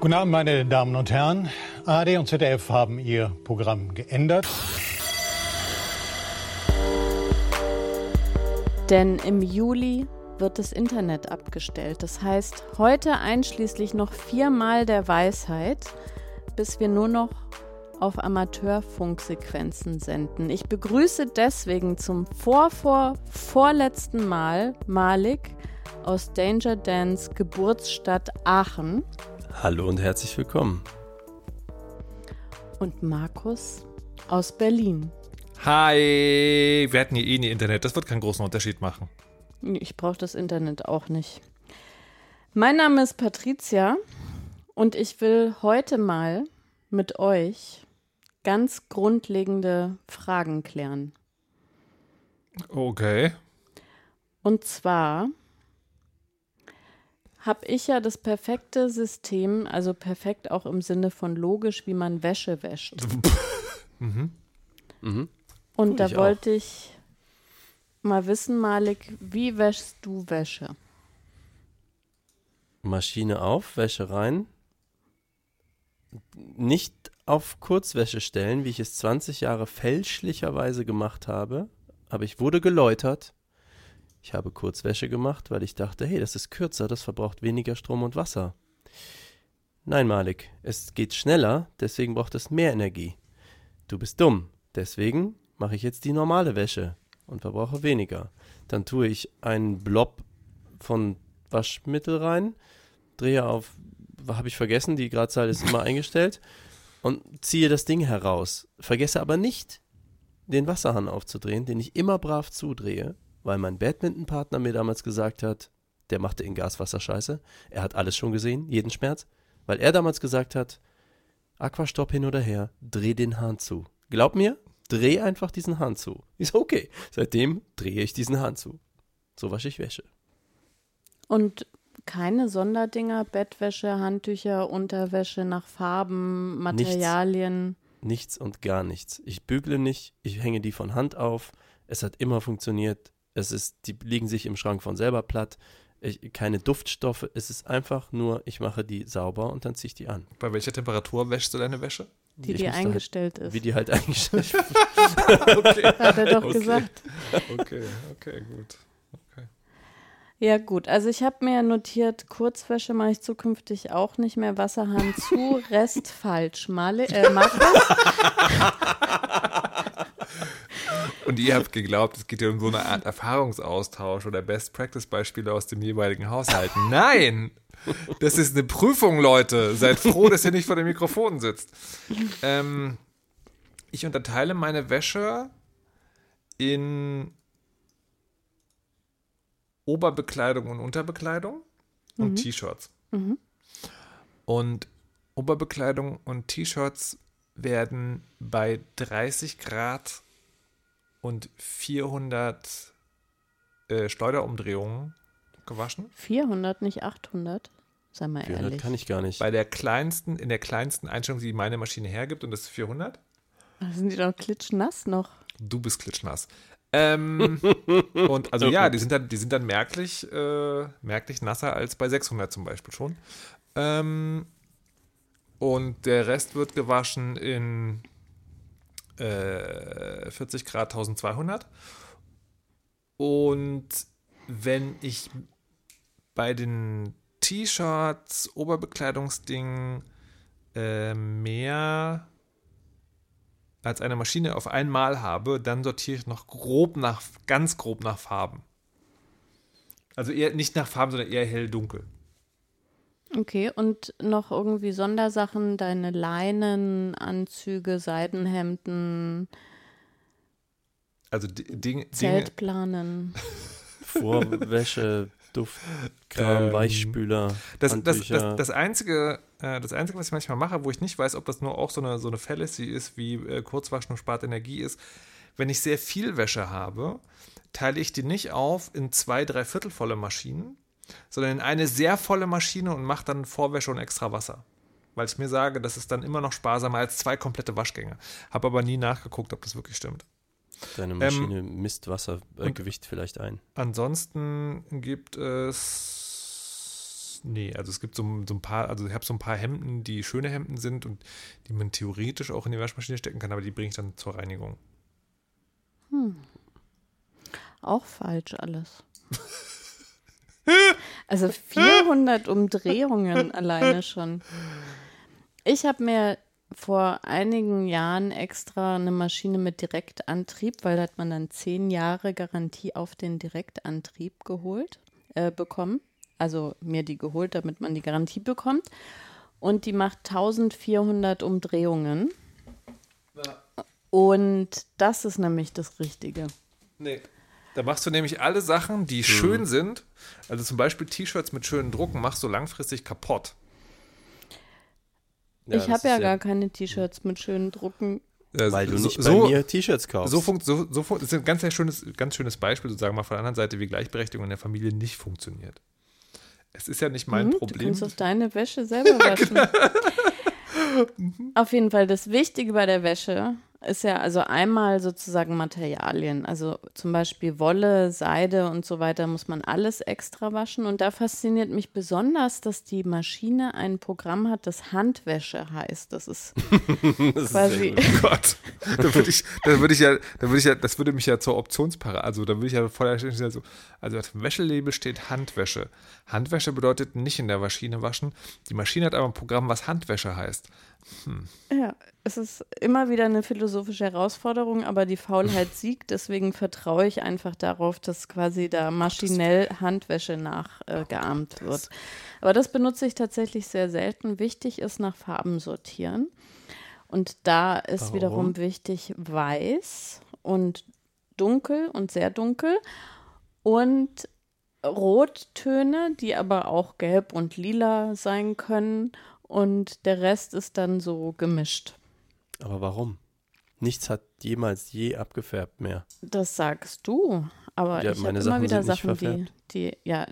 Guten Abend, meine Damen und Herren. ARD und ZDF haben ihr Programm geändert. Denn im Juli wird das Internet abgestellt. Das heißt, heute einschließlich noch viermal der Weisheit, bis wir nur noch auf Amateurfunksequenzen senden. Ich begrüße deswegen zum Vorvor vorletzten Mal Malik aus Danger Dance Geburtsstadt Aachen. Hallo und herzlich willkommen. Und Markus aus Berlin. Hi, wir hatten hier eh nie Internet, das wird keinen großen Unterschied machen. Ich brauche das Internet auch nicht. Mein Name ist Patricia und ich will heute mal mit euch ganz grundlegende Fragen klären. Okay. Und zwar habe ich ja das perfekte System, also perfekt auch im Sinne von logisch, wie man Wäsche wäscht. mhm. Mhm. Und da ich wollte ich mal wissen, Malik, wie wäschst du Wäsche? Maschine auf, Wäsche rein. Nicht auf Kurzwäsche stellen, wie ich es 20 Jahre fälschlicherweise gemacht habe, aber ich wurde geläutert. Ich habe Kurzwäsche gemacht, weil ich dachte, hey, das ist kürzer, das verbraucht weniger Strom und Wasser. Nein, Malik, es geht schneller, deswegen braucht es mehr Energie. Du bist dumm, deswegen mache ich jetzt die normale Wäsche und verbrauche weniger. Dann tue ich einen Blob von Waschmittel rein, drehe auf, habe ich vergessen, die Gradzahl ist immer eingestellt und ziehe das Ding heraus. Vergesse aber nicht, den Wasserhahn aufzudrehen, den ich immer brav zudrehe, weil mein Badmintonpartner mir damals gesagt hat, der machte in Gaswasser Scheiße. Er hat alles schon gesehen, jeden Schmerz, weil er damals gesagt hat, Aquastopp hin oder her, dreh den Hahn zu. Glaub mir, dreh einfach diesen Hahn zu. Ist okay. Seitdem drehe ich diesen Hahn zu. So wasche ich Wäsche. Und keine Sonderdinger, Bettwäsche, Handtücher, Unterwäsche nach Farben, Materialien. Nichts und gar nichts. Ich bügle nicht, ich hänge die von Hand auf. Es hat immer funktioniert. Es ist, die liegen sich im Schrank von selber platt. Ich, keine Duftstoffe. Es ist einfach nur, ich mache die sauber und dann ziehe ich die an. Bei welcher Temperatur wäschst du deine Wäsche? Die, die müsste eingestellt halt, ist. Wie die halt eingestellt okay. Hat er doch Okay. gesagt. okay, okay, gut. Ja, gut. Also ich habe mir notiert, Kurzwäsche mache ich zukünftig auch nicht mehr. Wasserhahn zu, Rest falsch. Male, äh, Markus? Und ihr habt geglaubt, es geht ja um so eine Art Erfahrungsaustausch oder Best-Practice-Beispiele aus dem jeweiligen Haushalt. Nein! Das ist eine Prüfung, Leute. Seid froh, dass ihr nicht vor dem Mikrofon sitzt. Ähm, ich unterteile meine Wäsche in Oberbekleidung und Unterbekleidung und T-Shirts. Und Oberbekleidung und T-Shirts werden bei 30 Grad und 400 äh, Schleuderumdrehungen gewaschen. 400, nicht 800. Sei mal 400 ehrlich. kann ich gar nicht. Bei der kleinsten, in der kleinsten Einstellung, die meine Maschine hergibt, und das ist 400. Da sind die doch klitschnass noch. Du bist klitschnass. Ähm, und also ja, die sind dann, die sind dann merklich, äh, merklich nasser als bei 600 zum Beispiel schon. Ähm, und der Rest wird gewaschen in äh, 40 Grad 1200. Und wenn ich bei den T-Shirts, Oberbekleidungsdingen äh, mehr als eine Maschine auf einmal habe, dann sortiere ich noch grob nach, ganz grob nach Farben. Also eher nicht nach Farben, sondern eher hell-dunkel. Okay, und noch irgendwie Sondersachen, deine Leinen, Anzüge, Seidenhemden, Also di- Ding, Dinge, Zeltplanen. Vorwäsche, Duftkram, Ähm, Weichspüler, Das, das, das, das, einzige, äh, das Einzige, was ich manchmal mache, wo ich nicht weiß, ob das nur auch so eine, so eine Fallacy ist, wie äh, Kurzwaschen und spart Energie ist, wenn ich sehr viel Wäsche habe, teile ich die nicht auf in zwei, drei Viertel volle Maschinen, sondern in eine sehr volle Maschine und mache dann Vorwäsche und extra Wasser. Weil ich mir sage, das ist dann immer noch sparsamer als zwei komplette Waschgänge. Habe aber nie nachgeguckt, ob das wirklich stimmt. Deine ähm, Maschine misst Wassergewicht und- vielleicht ein. Ansonsten gibt es Nee, also es gibt so, so ein paar, also ich habe so ein paar Hemden, die schöne Hemden sind und die man theoretisch auch in die Waschmaschine stecken kann, aber die bringe ich dann zur Reinigung. Hm. Auch falsch alles. also 400 Umdrehungen alleine schon. Ich habe mir vor einigen Jahren extra eine Maschine mit Direktantrieb, weil da hat man dann zehn Jahre Garantie auf den Direktantrieb geholt, äh, bekommen. Also mir die geholt, damit man die Garantie bekommt. Und die macht 1400 Umdrehungen. Ja. Und das ist nämlich das Richtige. Nee. Da machst du nämlich alle Sachen, die hm. schön sind, also zum Beispiel T-Shirts mit schönen Drucken, machst du langfristig kaputt. Ja, ich habe ja, ja gar keine T-Shirts mit schönen Drucken. Weil du nicht so, bei mir T-Shirts kaufst. So, funkt, so, so das ist ein ganz, sehr schönes, ganz schönes Beispiel, sozusagen mal von der anderen Seite, wie Gleichberechtigung in der Familie nicht funktioniert. Es ist ja nicht mein mhm, Problem. Du kannst doch deine Wäsche selber waschen. Auf jeden Fall das Wichtige bei der Wäsche ist ja also einmal sozusagen Materialien. Also zum Beispiel Wolle, Seide und so weiter muss man alles extra waschen. Und da fasziniert mich besonders, dass die Maschine ein Programm hat, das Handwäsche heißt. Das ist das quasi. Ist oh Gott. Da würde ich, da würde ich ja, da würde ich ja, das würde mich ja zur Optionspaare, also da würde ich ja voll so, also auf dem Wäschelabel steht Handwäsche. Handwäsche bedeutet nicht in der Maschine waschen. Die Maschine hat aber ein Programm, was Handwäsche heißt. Hm. Ja, es ist immer wieder eine philosophische Herausforderung, aber die Faulheit siegt. Deswegen vertraue ich einfach darauf, dass quasi da maschinell Handwäsche nachgeahmt äh, wird. Aber das benutze ich tatsächlich sehr selten. Wichtig ist nach Farben sortieren. Und da ist Warum? wiederum wichtig weiß und dunkel und sehr dunkel und Rottöne, die aber auch gelb und lila sein können und der Rest ist dann so gemischt. Aber warum? Nichts hat jemals je abgefärbt mehr. Das sagst du. Aber ja, ich habe immer wieder Sachen, die, die, ja,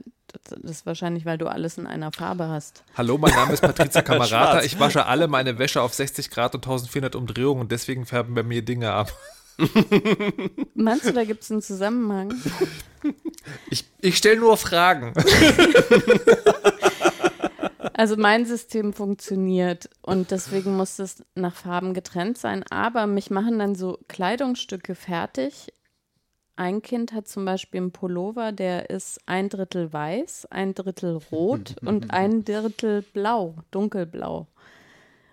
das ist wahrscheinlich, weil du alles in einer Farbe hast. Hallo, mein Name ist Patricia Kamerata. ich wasche alle meine Wäsche auf 60 Grad und 1400 Umdrehungen und deswegen färben bei mir Dinge ab. Meinst du, da gibt es einen Zusammenhang? Ich, ich stelle nur Fragen. Also mein System funktioniert und deswegen muss es nach Farben getrennt sein. Aber mich machen dann so Kleidungsstücke fertig. Ein Kind hat zum Beispiel einen Pullover, der ist ein Drittel weiß, ein Drittel rot und ein Drittel blau, dunkelblau.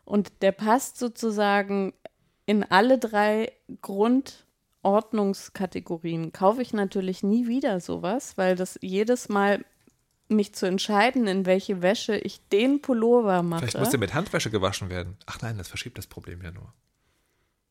Und der passt sozusagen in alle drei Grundordnungskategorien. Kaufe ich natürlich nie wieder sowas, weil das jedes Mal mich zu entscheiden, in welche Wäsche ich den Pullover mache. Vielleicht muss der mit Handwäsche gewaschen werden. Ach nein, das verschiebt das Problem ja nur.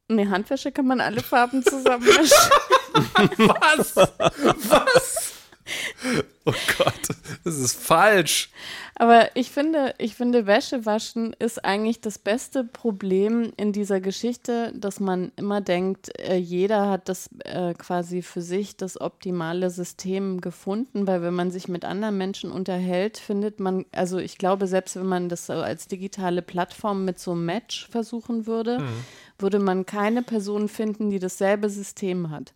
Nee, Handwäsche kann man alle Farben zusammenmischen. Was? Was? Oh Gott, das ist falsch. Aber ich finde, ich finde, Wäsche waschen ist eigentlich das beste Problem in dieser Geschichte, dass man immer denkt, äh, jeder hat das äh, quasi für sich das optimale System gefunden, weil wenn man sich mit anderen Menschen unterhält, findet man, also ich glaube, selbst wenn man das so als digitale Plattform mit so einem Match versuchen würde, mhm. würde man keine Person finden, die dasselbe System hat.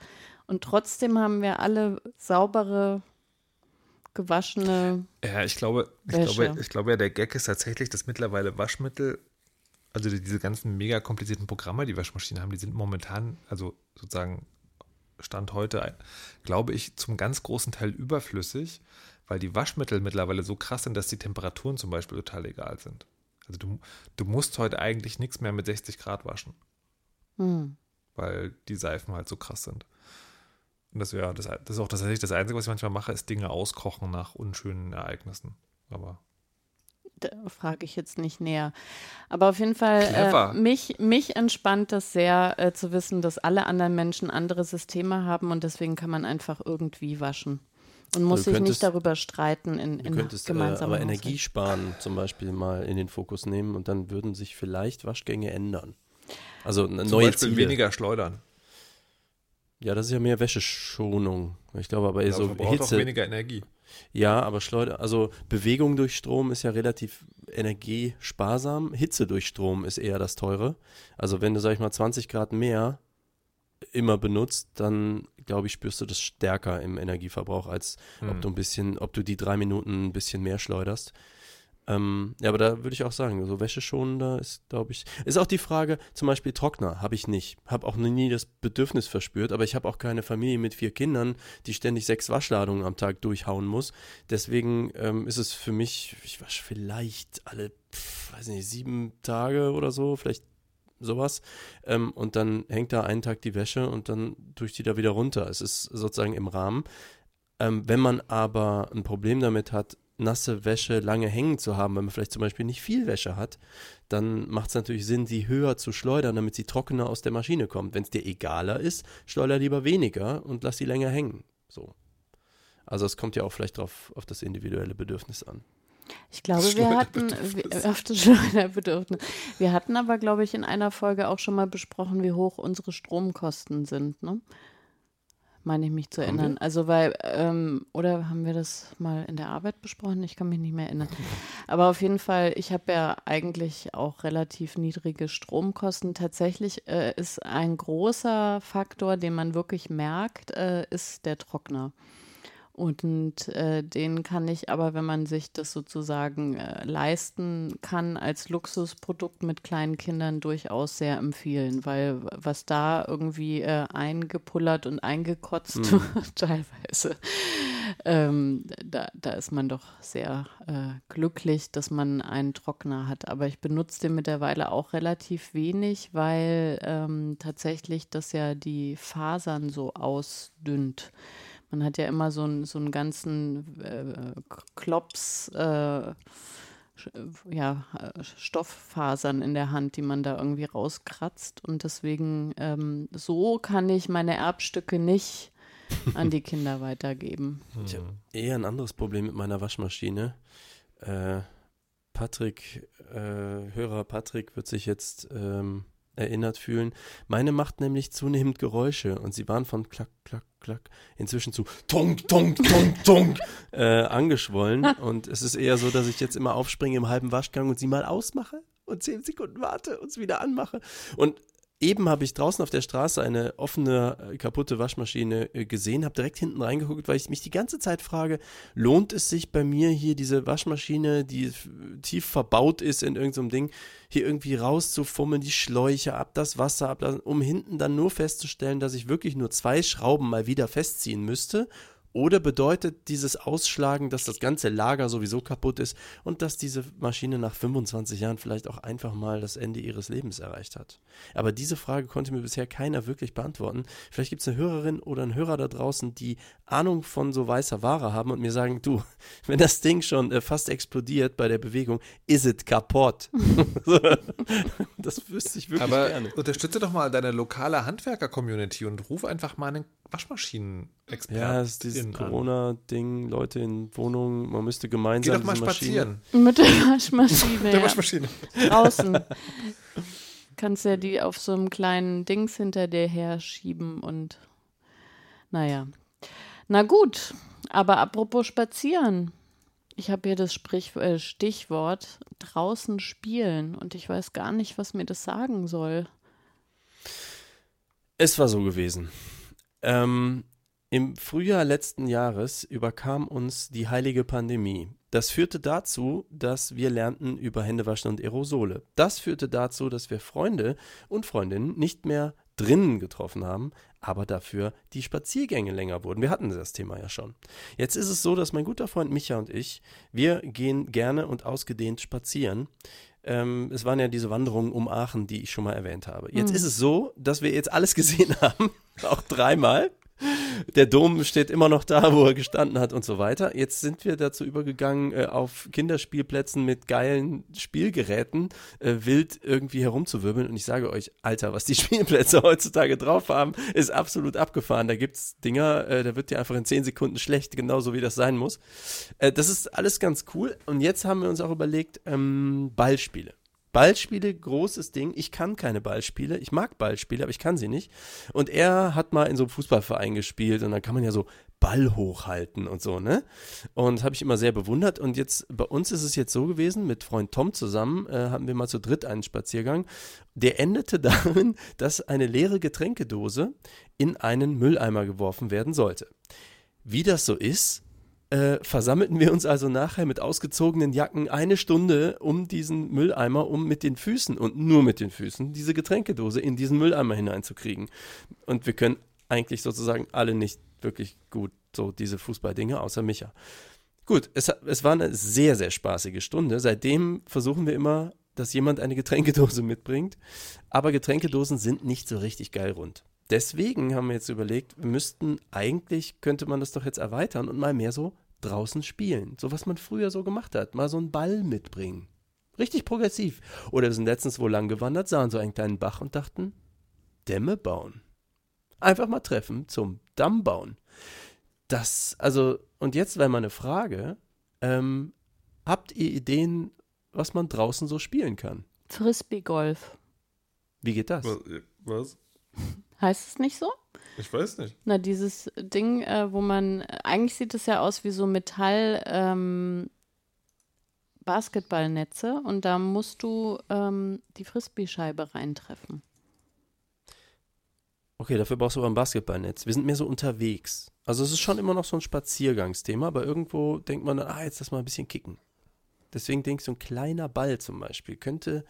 Und trotzdem haben wir alle saubere, gewaschene. Ja, ich glaube, ich glaube, ich glaube ja, der Gag ist tatsächlich, dass mittlerweile Waschmittel, also diese ganzen mega komplizierten Programme, die Waschmaschinen haben, die sind momentan, also sozusagen Stand heute, glaube ich, zum ganz großen Teil überflüssig, weil die Waschmittel mittlerweile so krass sind, dass die Temperaturen zum Beispiel total egal sind. Also du, du musst heute eigentlich nichts mehr mit 60 Grad waschen. Hm. Weil die Seifen halt so krass sind. Und das, ja, das, das ist auch tatsächlich das Einzige, was ich manchmal mache, ist Dinge auskochen nach unschönen Ereignissen. Aber da frage ich jetzt nicht näher. Aber auf jeden Fall, äh, mich, mich entspannt das sehr äh, zu wissen, dass alle anderen Menschen andere Systeme haben und deswegen kann man einfach irgendwie waschen. Und muss sich nicht darüber streiten in, in du könntest, äh, aber Energie sparen zum Beispiel mal in den Fokus nehmen und dann würden sich vielleicht Waschgänge ändern. Also eine zum neue Beispiel Ziele. weniger schleudern. Ja, das ist ja mehr Wäscheschonung. Ich glaube aber ja, so Hitze. auch weniger Energie. Ja, aber Schleuder, also Bewegung durch Strom ist ja relativ energiesparsam. Hitze durch Strom ist eher das teure. Also wenn du, sag ich mal, 20 Grad mehr immer benutzt, dann glaube ich, spürst du das stärker im Energieverbrauch, als hm. ob du ein bisschen, ob du die drei Minuten ein bisschen mehr schleuderst. Ähm, ja, aber da würde ich auch sagen, so wäscheschonender ist, glaube ich, ist auch die Frage, zum Beispiel Trockner habe ich nicht, habe auch nie das Bedürfnis verspürt, aber ich habe auch keine Familie mit vier Kindern, die ständig sechs Waschladungen am Tag durchhauen muss. Deswegen ähm, ist es für mich, ich wasche vielleicht alle, pf, weiß nicht, sieben Tage oder so, vielleicht sowas. Ähm, und dann hängt da einen Tag die Wäsche und dann tue ich die da wieder runter. Es ist sozusagen im Rahmen. Ähm, wenn man aber ein Problem damit hat, nasse Wäsche lange hängen zu haben, wenn man vielleicht zum Beispiel nicht viel Wäsche hat, dann macht es natürlich Sinn, sie höher zu schleudern, damit sie trockener aus der Maschine kommt. Wenn es dir egaler ist, schleuder lieber weniger und lass sie länger hängen. So. Also es kommt ja auch vielleicht drauf auf das individuelle Bedürfnis an. Ich glaube, wir hatten auf das Schleuderbedürfnis. Wir hatten aber, glaube ich, in einer Folge auch schon mal besprochen, wie hoch unsere Stromkosten sind. Ne? Meine ich mich zu erinnern. Also weil, ähm, oder haben wir das mal in der Arbeit besprochen? Ich kann mich nicht mehr erinnern. Aber auf jeden Fall, ich habe ja eigentlich auch relativ niedrige Stromkosten. Tatsächlich äh, ist ein großer Faktor, den man wirklich merkt, äh, ist der Trockner. Und äh, den kann ich aber, wenn man sich das sozusagen äh, leisten kann, als Luxusprodukt mit kleinen Kindern durchaus sehr empfehlen, weil was da irgendwie äh, eingepullert und eingekotzt mhm. teilweise, ähm, da, da ist man doch sehr äh, glücklich, dass man einen Trockner hat. Aber ich benutze den mittlerweile auch relativ wenig, weil ähm, tatsächlich das ja die Fasern so ausdünnt. Man hat ja immer so, ein, so einen ganzen äh, Klops, äh, ja, Stofffasern in der Hand, die man da irgendwie rauskratzt. Und deswegen, ähm, so kann ich meine Erbstücke nicht an die Kinder weitergeben. Ich habe eher ein anderes Problem mit meiner Waschmaschine. Äh, Patrick, äh, Hörer Patrick wird sich jetzt ähm, erinnert fühlen. Meine macht nämlich zunehmend Geräusche und sie waren von klack, klack, klack inzwischen zu tunk, tunk, tunk, tunk äh, angeschwollen. und es ist eher so, dass ich jetzt immer aufspringe im halben Waschgang und sie mal ausmache und zehn Sekunden warte und es wieder anmache. Und Eben habe ich draußen auf der Straße eine offene, äh, kaputte Waschmaschine äh, gesehen, habe direkt hinten reingeguckt, weil ich mich die ganze Zeit frage, lohnt es sich bei mir hier diese Waschmaschine, die tief verbaut ist in irgendeinem Ding, hier irgendwie rauszufummeln, die Schläuche ab, das Wasser ablassen, um hinten dann nur festzustellen, dass ich wirklich nur zwei Schrauben mal wieder festziehen müsste oder bedeutet dieses Ausschlagen, dass das ganze Lager sowieso kaputt ist und dass diese Maschine nach 25 Jahren vielleicht auch einfach mal das Ende ihres Lebens erreicht hat? Aber diese Frage konnte mir bisher keiner wirklich beantworten. Vielleicht gibt es eine Hörerin oder einen Hörer da draußen, die Ahnung von so weißer Ware haben und mir sagen, du, wenn das Ding schon äh, fast explodiert bei der Bewegung, ist es kaputt. das wüsste ich wirklich Aber gerne. unterstütze doch mal deine lokale Handwerker-Community und ruf einfach mal einen Waschmaschinen-Experten. Ja, es ist dieses Corona-Ding, Leute in Wohnungen, man müsste gemeinsam. Geh doch mal spazieren. Mit der Waschmaschine. der Waschmaschine. Draußen. Kannst ja die auf so einem kleinen Dings hinter dir her schieben und naja. Na gut, aber apropos spazieren. Ich habe hier das Sprich, äh, Stichwort draußen spielen und ich weiß gar nicht, was mir das sagen soll. Es war so gewesen. Ähm, Im Frühjahr letzten Jahres überkam uns die heilige Pandemie. Das führte dazu, dass wir lernten über Händewaschen und Aerosole. Das führte dazu, dass wir Freunde und Freundinnen nicht mehr drinnen getroffen haben, aber dafür die Spaziergänge länger wurden. Wir hatten das Thema ja schon. Jetzt ist es so, dass mein guter Freund Micha und ich, wir gehen gerne und ausgedehnt spazieren. Ähm, es waren ja diese Wanderungen um Aachen, die ich schon mal erwähnt habe. Jetzt mhm. ist es so, dass wir jetzt alles gesehen haben, auch dreimal. Der Dom steht immer noch da, wo er gestanden hat und so weiter. Jetzt sind wir dazu übergegangen, äh, auf Kinderspielplätzen mit geilen Spielgeräten äh, wild irgendwie herumzuwirbeln. Und ich sage euch, Alter, was die Spielplätze heutzutage drauf haben, ist absolut abgefahren. Da gibt es Dinger, äh, da wird dir einfach in 10 Sekunden schlecht, genauso wie das sein muss. Äh, das ist alles ganz cool. Und jetzt haben wir uns auch überlegt, ähm, Ballspiele. Ballspiele, großes Ding. Ich kann keine Ballspiele. Ich mag Ballspiele, aber ich kann sie nicht. Und er hat mal in so einem Fußballverein gespielt und dann kann man ja so Ball hochhalten und so, ne? Und habe ich immer sehr bewundert. Und jetzt bei uns ist es jetzt so gewesen, mit Freund Tom zusammen äh, hatten wir mal zu dritt einen Spaziergang. Der endete darin, dass eine leere Getränkedose in einen Mülleimer geworfen werden sollte. Wie das so ist, äh, versammelten wir uns also nachher mit ausgezogenen Jacken eine Stunde um diesen Mülleimer, um mit den Füßen und nur mit den Füßen diese Getränkedose in diesen Mülleimer hineinzukriegen. Und wir können eigentlich sozusagen alle nicht wirklich gut so diese Fußballdinge, außer Micha. Gut, es, es war eine sehr, sehr spaßige Stunde. Seitdem versuchen wir immer, dass jemand eine Getränkedose mitbringt. Aber Getränkedosen sind nicht so richtig geil rund. Deswegen haben wir jetzt überlegt, wir müssten eigentlich, könnte man das doch jetzt erweitern und mal mehr so draußen spielen. So was man früher so gemacht hat. Mal so einen Ball mitbringen. Richtig progressiv. Oder wir sind letztens wo lang gewandert, sahen so einen kleinen Bach und dachten, Dämme bauen. Einfach mal treffen zum Damm bauen. Das, also, und jetzt wäre meine Frage, ähm, habt ihr Ideen, was man draußen so spielen kann? Frisbee-Golf. Wie geht das? Was? was? Heißt es nicht so? Ich weiß nicht. Na, dieses Ding, äh, wo man, eigentlich sieht es ja aus wie so Metall, ähm, Basketballnetze und da musst du ähm, die Frisbee-Scheibe reintreffen. Okay, dafür brauchst du aber ein Basketballnetz. Wir sind mehr so unterwegs. Also es ist schon immer noch so ein Spaziergangsthema, aber irgendwo denkt man, ah, jetzt lass mal ein bisschen kicken. Deswegen denke ich, so ein kleiner Ball zum Beispiel könnte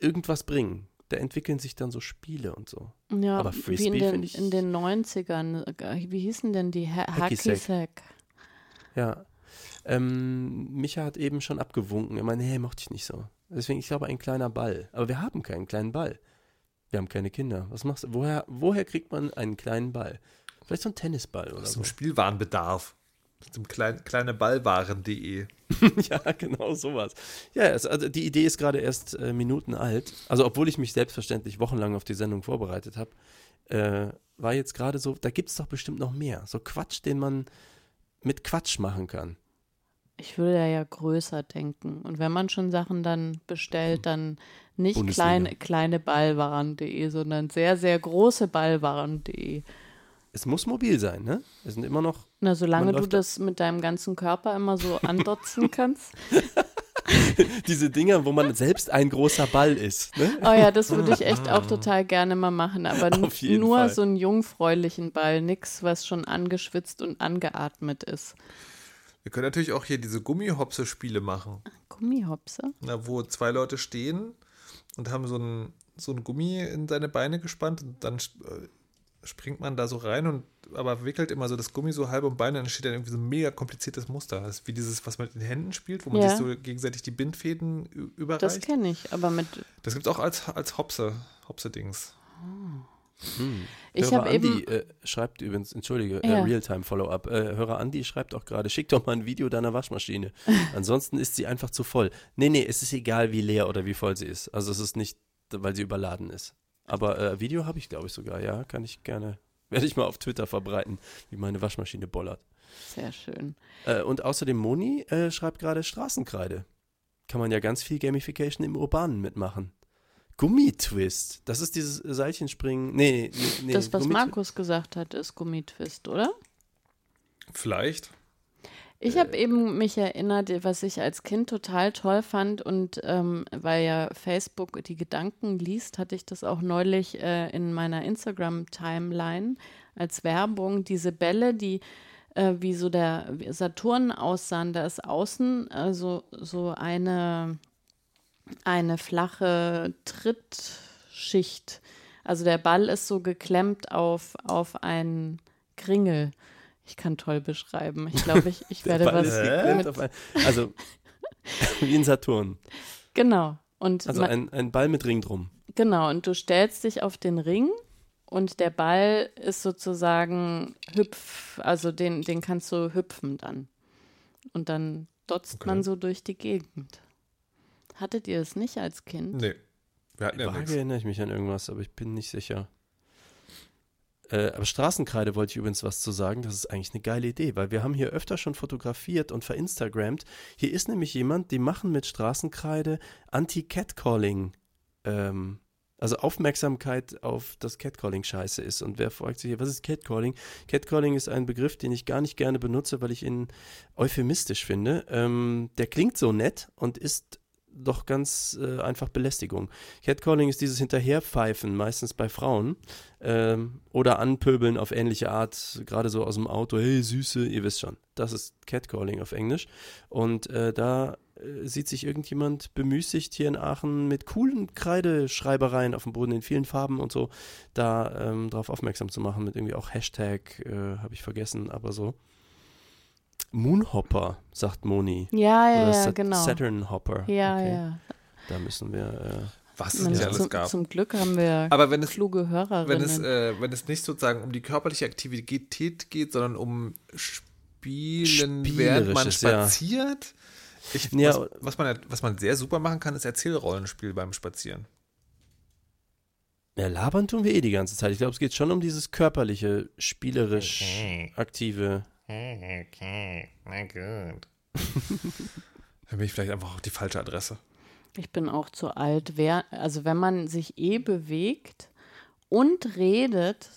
irgendwas bringen. Da entwickeln sich dann so Spiele und so. Ja, Aber Frisbee in den, finde ich- in den 90ern. äh, Wie hießen denn die? Ha Hacky Sack. Sack. Ja. Ähm, Micha hat eben schon abgewunken. Er meinte, nee, mochte ich nicht so. Deswegen, ich glaube, ein kleiner Ball. Aber wir haben keinen kleinen Ball. Wir haben keine Kinder. Was machst du? Woher, woher kriegt man einen kleinen Ball? Vielleicht so ein Tennisball oder Aus so. dem Spielwarenbedarf. Zum klein, kleineballwaren.de. ja, genau sowas. Ja, es, also die Idee ist gerade erst äh, Minuten alt. Also, obwohl ich mich selbstverständlich wochenlang auf die Sendung vorbereitet habe, äh, war jetzt gerade so, da gibt es doch bestimmt noch mehr. So Quatsch, den man mit Quatsch machen kann. Ich würde ja, ja größer denken. Und wenn man schon Sachen dann bestellt, dann nicht Bundesliga. kleine, kleine Ballwaren.de, sondern sehr, sehr große Ballwaren.de. Es muss mobil sein, ne? Es sind immer noch Na, solange du das mit deinem ganzen Körper immer so andotzen kannst. diese Dinger, wo man selbst ein großer Ball ist. Ne? Oh ja, das würde ich echt auch total gerne mal machen. Aber nur Fall. so einen jungfräulichen Ball, nix, was schon angeschwitzt und angeatmet ist. Wir können natürlich auch hier diese Gummihopse-Spiele machen. Gummihopse? Na, wo zwei Leute stehen und haben so ein, so ein Gummi in seine Beine gespannt und dann äh, springt man da so rein und aber wickelt immer so das Gummi so halb um Beine und dann steht dann irgendwie so ein mega kompliziertes Muster. Das ist wie dieses, was man mit den Händen spielt, wo man Ja. sich so gegenseitig die Bindfäden ü- Das überreicht. kenne ich, aber mit. Das gibt es auch als, als Hopse, Hopse-Dings. Ich Hörer habe eben. Andi äh, schreibt übrigens, entschuldige, äh, Ja. Realtime-Follow-up. Äh, Hörer Andi schreibt auch gerade, schick doch mal ein Video deiner Waschmaschine. Ansonsten ist sie einfach zu voll. Nee, nee, es ist egal, wie leer oder wie voll sie ist. Also es ist nicht, weil sie überladen ist. Aber äh, Video habe ich, glaube ich, sogar, ja. Kann ich gerne, werde ich mal auf Twitter verbreiten, wie meine Waschmaschine bollert. Sehr schön. Äh, und außerdem Moni äh, schreibt gerade Straßenkreide. Kann man ja ganz viel Gamification im Urbanen mitmachen. Gummitwist, das ist dieses Seilchenspringen. Nee, nee, nee. das, was Markus gesagt hat, ist Gummitwist, oder? Vielleicht. Ich habe eben mich erinnert, was ich als Kind total toll fand und ähm, weil ja Facebook die Gedanken liest, hatte ich das auch neulich äh, in meiner Instagram-Timeline als Werbung. Diese Bälle, die äh, wie so der Saturn aussahen, da ist außen also so eine, eine flache Trittschicht. Also der Ball ist so geklemmt auf, auf einen Kringel. Ich kann toll beschreiben. Ich glaube, ich, ich werde was Also, wie ein Saturn. Genau. Und Also ein, ein Ball mit Ring drum. genau, und du stellst dich auf den Ring und der Ball ist sozusagen hüpf, also den, den kannst du hüpfen dann. Und dann dotzt Okay. man so durch die Gegend. Hattet ihr es nicht als Kind? Nee. Wir hatten ja erinnere ich mich an irgendwas, aber ich bin nicht sicher. Äh, aber Straßenkreide wollte ich übrigens was zu sagen. Das ist eigentlich eine geile Idee, weil wir haben hier öfter schon fotografiert und verinstagrammt. Hier ist nämlich jemand, die machen mit Straßenkreide Anti-Catcalling. Ähm, also Aufmerksamkeit auf das Catcalling scheiße ist. Und wer fragt sich hier, was ist Catcalling? Catcalling ist ein Begriff, den ich gar nicht gerne benutze, weil ich ihn euphemistisch finde. Ähm, der klingt so nett und ist doch ganz äh, einfach Belästigung. Catcalling ist dieses Hinterherpfeifen, meistens bei Frauen. Ähm, oder Anpöbeln auf ähnliche Art, gerade so aus dem Auto, hey Süße, ihr wisst schon. Das ist Catcalling auf Englisch. Und äh, da äh, sieht sich irgendjemand bemüßigt hier in Aachen mit coolen Kreideschreibereien auf dem Boden in vielen Farben und so, da ähm, darauf aufmerksam zu machen, mit irgendwie auch Hashtag, äh, habe ich vergessen, aber so. Moonhopper, sagt Moni. Ja, ja, Oder ja, Sat genau. Saturn Hopper. Ja, okay. ja. Da müssen wir. Äh, Was es nicht alles zum, gab. zum Glück haben wir Aber wenn es, kluge Hörerinnen. wenn, es, äh, wenn es nicht sozusagen um die körperliche Aktivität geht, sondern um Spielen, während man Spielerisches, ja. spaziert. Ich, Ja. was, was, man, was man sehr super machen kann, ist Erzählrollenspiel beim Spazieren. ja, labern tun wir eh die ganze Zeit. Ich glaube, es geht schon um dieses körperliche, spielerisch aktive. Okay, na gut. Dann bin ich vielleicht einfach auf die falsche Adresse. Ich bin auch zu alt. Wer, also wenn man sich eh bewegt und redet,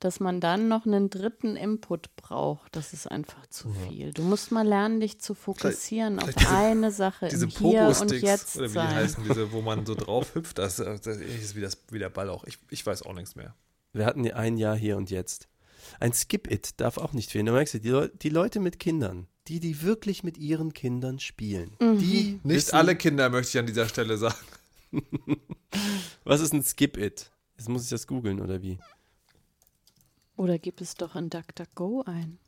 dass man dann noch einen dritten Input braucht, das ist einfach zu viel. Du musst mal lernen, dich zu fokussieren auf vielleicht diese- eine Sache Diese im Hier und Jetzt oder wie die sein. heißen, diese, wo man so drauf hüpft, das, das ist wie, das, wie der Ball auch. Ich, ich weiß auch nichts mehr. Wir hatten ja ein Jahr hier und jetzt. Ein Skip-It darf auch nicht fehlen. Da merkst du, die, Leu die Leute mit Kindern, die, die wirklich mit ihren Kindern spielen, Mhm. die Nicht alle Kinder, möchte ich an dieser Stelle sagen. Was ist ein Skip-It? Jetzt muss ich das googeln, oder wie? Oder gib es doch in DuckDuckGo ein.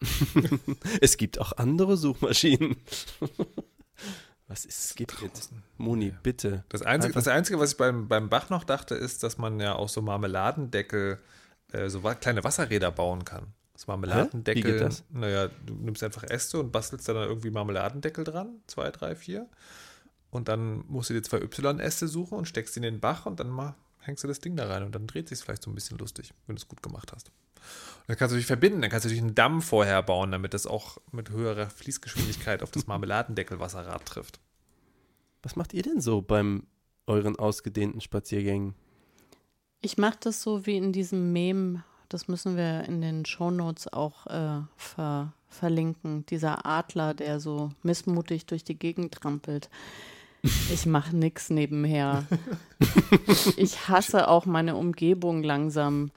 Es gibt auch andere Suchmaschinen. Was ist Skip-It? Moni, bitte. Das Einzige, Einfach- das Einzige, was ich beim, beim Bach noch dachte, ist, dass man ja auch so Marmeladendeckel, äh, so kleine Wasserräder bauen kann. Das Marmeladendeckel, Wie geht das? naja, du nimmst einfach Äste und bastelst dann irgendwie Marmeladendeckel dran, zwei, drei, vier. Und dann musst du dir zwei Y-Äste suchen und steckst sie in den Bach und dann mal hängst du das Ding da rein und dann dreht sich vielleicht so ein bisschen lustig, wenn du es gut gemacht hast. Und dann kannst du dich verbinden, dann kannst du natürlich einen Damm vorher bauen, damit das auch mit höherer Fließgeschwindigkeit auf das Marmeladendeckel-Wasserrad trifft. Was macht ihr denn so beim euren ausgedehnten Spaziergängen? Ich mache das so wie in diesem Meme, das müssen wir in den Shownotes auch äh, ver verlinken. Dieser Adler, der so missmutig durch die Gegend trampelt. Ich mache nichts nebenher. Ich hasse auch meine Umgebung langsam.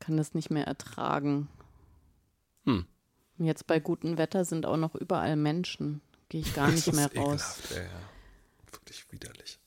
Kann das nicht mehr ertragen. Hm. Jetzt bei gutem Wetter sind auch noch überall Menschen. Gehe ich gar nicht mehr raus. ekelhaft, ey, ja. Wirklich widerlich.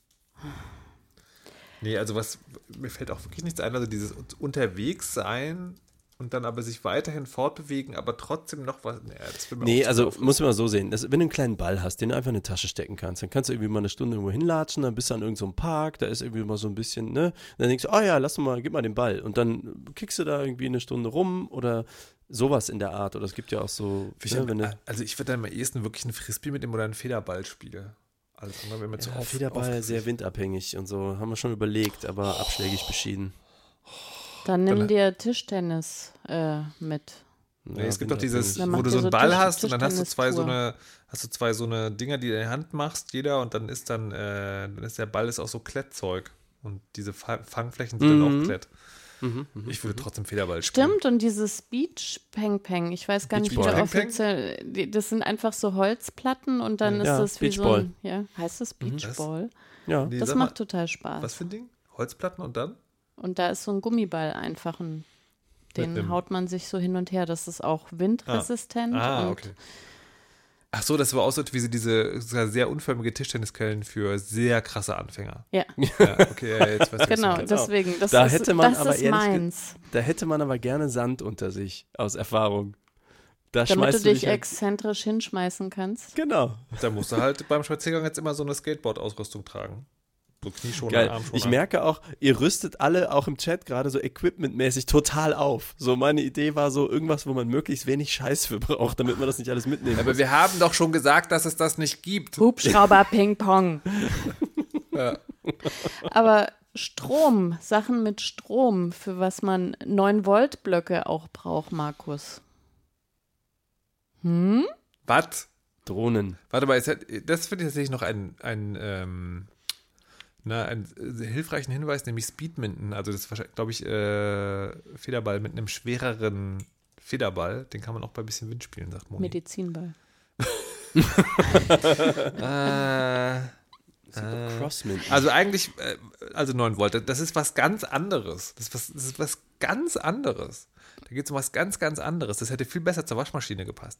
Nee, also was, mir fällt auch wirklich nichts ein, also dieses unterwegs sein und dann aber sich weiterhin fortbewegen, aber trotzdem noch was, nee, das will Nee, also muss man mal so sehen. Das, wenn du einen kleinen Ball hast, den du einfach in eine Tasche stecken kannst, dann kannst du irgendwie mal eine Stunde irgendwo hinlatschen, dann bist du an irgendeinem Park, da ist irgendwie mal so ein bisschen, ne? Dann denkst du, oh ja, lass mal, gib mal den Ball. Und dann kickst du da irgendwie eine Stunde rum oder sowas in der Art. Oder es gibt ja auch so, Ich ne, hab, also ich würde dann am ehesten wirklich einen Frisbee mit dem oder einen Federball spielen. Alles andere wäre mir zu ja, auf, Federball sehr windabhängig und so. Haben wir schon überlegt, aber abschlägig beschieden. Dann nimm Dann- dir Tischtennis äh, mit. Nee, Ja, es gibt doch dieses, Dann wo du so einen Ball Tisch- hast und dann hast du zwei so eine, hast du zwei so eine Dinger, die du in die Hand machst, jeder, und dann ist dann, äh, dann ist der Ball ist auch so Klettzeug. Und diese Fa Fangflächen sind dann Mhm. auch Klett. Mhm, mhm. Ich würde trotzdem Federball spielen. Stimmt, und dieses Beach Peng Peng, ich weiß gar nicht, wie der offiziell, das sind einfach so Holzplatten und dann ist Ja, das wie so Beachball. ein, ja, heißt das Beachball? Ja. Nee, Das sag mal, macht total Spaß. Was für ein Ding? Holzplatten und dann? Und da ist so ein Gummiball einfach ein, den haut man sich so hin und her. Das ist auch windresistent. Ah, und okay. Ach so, das war auch so wie sie diese sehr unförmige Tischtenniskellen für sehr krasse Anfänger. Ja, Ja, okay, ja, jetzt weiß ich, genau, meinst. deswegen. Das Da ist, hätte man das aber ist meins. Da hätte man aber gerne Sand unter sich, aus Erfahrung. Da Damit du schmeißt dich halt- exzentrisch hinschmeißen kannst. Genau. Da musst du halt beim Spaziergang jetzt immer so eine Skateboard-Ausrüstung tragen. So Knieschoner, Geil. Armschoner. Ich merke auch, ihr rüstet alle auch im Chat gerade so equipmentmäßig total auf. So meine Idee war so irgendwas, wo man möglichst wenig Scheiß für braucht, damit man das nicht alles mitnehmen Aber muss. wir haben doch schon gesagt, dass es das nicht gibt. Hubschrauber Ping Pong. Ja. Aber Strom, Sachen mit Strom, für was man 9-Volt-Blöcke auch braucht, Markus. Hm? Was? Drohnen. Warte mal, das finde ich tatsächlich noch ein, ein, ähm, na, einen sehr hilfreichen Hinweis, nämlich Speedminton. Also das ist wahrscheinlich, glaube ich, äh, Federball mit einem schwereren Federball. Den kann man auch bei ein bisschen Wind spielen, sagt Moni. Medizinball. äh, Crossmint. Also eigentlich, äh, also 9 Volt, das ist was ganz anderes. Das ist was, das ist was ganz anderes. Da geht es um was ganz, ganz anderes. Das hätte viel besser zur Waschmaschine gepasst.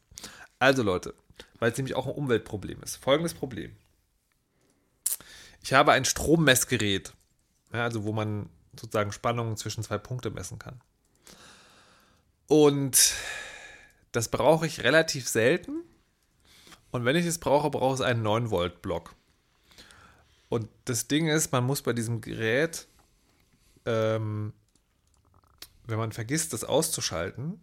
Also Leute, weil es nämlich auch ein Umweltproblem ist. Folgendes Problem. Ich habe ein Strommessgerät, ja, also wo man sozusagen Spannungen zwischen zwei Punkte messen kann. Und das brauche ich relativ selten. Und wenn ich es brauche, brauche ich einen 9-Volt-Block. Und das Ding ist, man muss bei diesem Gerät, ähm, wenn man vergisst, das auszuschalten,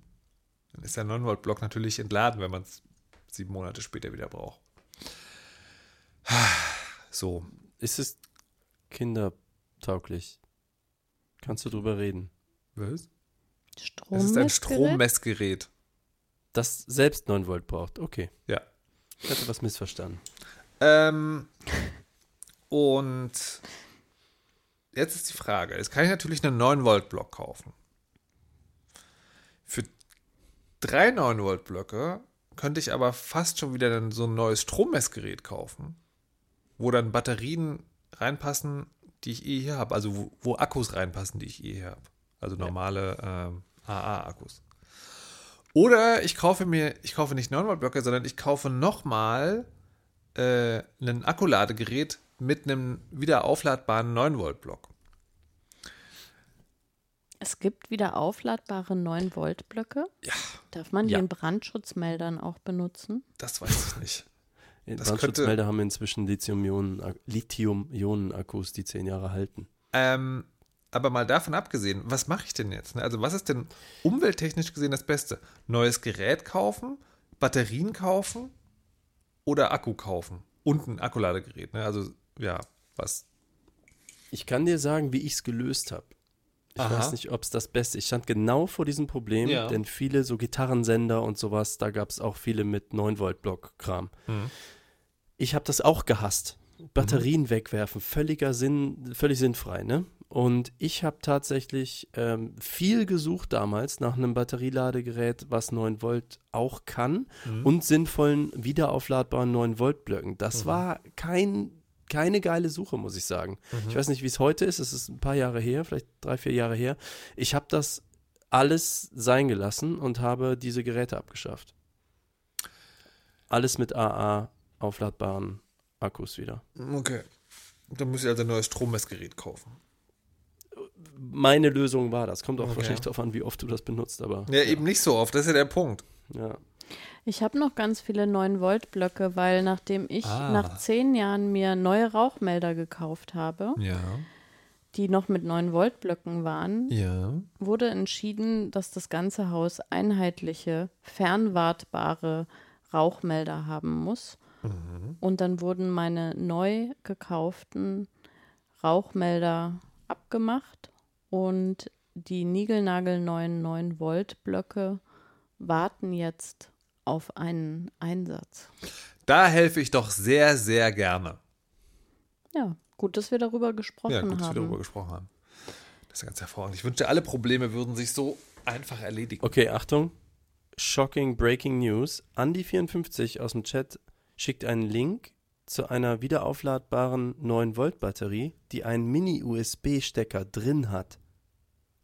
dann ist der 9-Volt-Block natürlich entladen, wenn man es sieben Monate später wieder braucht. So. Ist es kindertauglich? Kannst du drüber reden? Was? Es ist ein Strommessgerät? Das selbst 9 Volt braucht. Okay. Ja. Ich hatte was missverstanden. Ähm, und jetzt ist die Frage: Jetzt kann ich natürlich einen 9-Volt-Block kaufen. Für drei 9-Volt-Blöcke könnte ich aber fast schon wieder dann so ein neues Strommessgerät kaufen, wo dann Batterien reinpassen, die ich eh hier habe. Also wo, wo Akkus reinpassen, die ich eh hier habe. Also normale ähm, AA-Akkus. Oder ich kaufe mir, ich kaufe nicht 9-Volt-Blöcke, sondern ich kaufe nochmal äh, ein Akkuladegerät mit einem wieder aufladbaren 9-Volt-Block. Es gibt wieder aufladbare 9-Volt-Blöcke. Ja. Darf man die Ja. in Brandschutzmeldern auch benutzen? Das weiß ich nicht. Brandschutzmelder haben inzwischen Lithium-Ionen- Lithium-Ionen-Akkus, die zehn Jahre halten. Ähm, aber mal davon abgesehen, was mache ich denn jetzt? ne? Also, was ist denn umwelttechnisch gesehen das Beste? Neues Gerät kaufen, Batterien kaufen oder Akku kaufen? Und ein Akkuladegerät, ne? Also, ja, was? Ich kann dir sagen, wie ich es gelöst habe. Ich Aha. weiß nicht, ob es das Beste ist. Ich stand genau vor diesem Problem, Ja. denn viele so Gitarrensender und sowas, da gab es auch viele mit 9-Volt-Block-Kram. Mhm. Ich habe das auch gehasst. Batterien wegwerfen, völliger Sinn, völlig sinnfrei, ne? Und ich habe tatsächlich ähm, viel gesucht damals nach einem Batterieladegerät, was 9 Volt auch kann und sinnvollen wiederaufladbaren 9 Volt Blöcken. Das war kein, keine geile Suche, muss ich sagen. Ich weiß nicht, wie es heute ist. Es ist ein paar Jahre her, vielleicht drei, vier Jahre her. Ich habe das alles sein gelassen und habe diese Geräte abgeschafft. Alles mit AA aufladbaren Akkus wieder. Okay. Dann muss ich also ein neues Strommessgerät kaufen. Meine Lösung war das. Kommt auch Okay. wahrscheinlich darauf an, wie oft du das benutzt, aber Ja, eben nicht so oft, das ist ja der Punkt. ja. Ich habe noch ganz viele 9-Volt-Blöcke, weil nachdem ich Ah. nach zehn Jahren mir neue Rauchmelder gekauft habe, Ja. die noch mit 9-Volt-Blöcken waren, Ja. wurde entschieden, dass das ganze Haus einheitliche, fernwartbare Rauchmelder haben muss. Und dann wurden meine neu gekauften Rauchmelder abgemacht und die niegelnagelneuen 9-Volt-Blöcke warten jetzt auf einen Einsatz. Da helfe ich doch sehr, sehr gerne. Ja, gut, dass wir darüber gesprochen Ja, gut, dass wir haben. darüber gesprochen haben. Das ist ganz hervorragend. Ich wünschte, alle Probleme würden sich so einfach erledigen. Okay, Achtung. Shocking Breaking News. Andi54 aus dem Chat schickt einen Link zu einer wiederaufladbaren 9-Volt-Batterie, die einen Mini-USB-Stecker drin hat.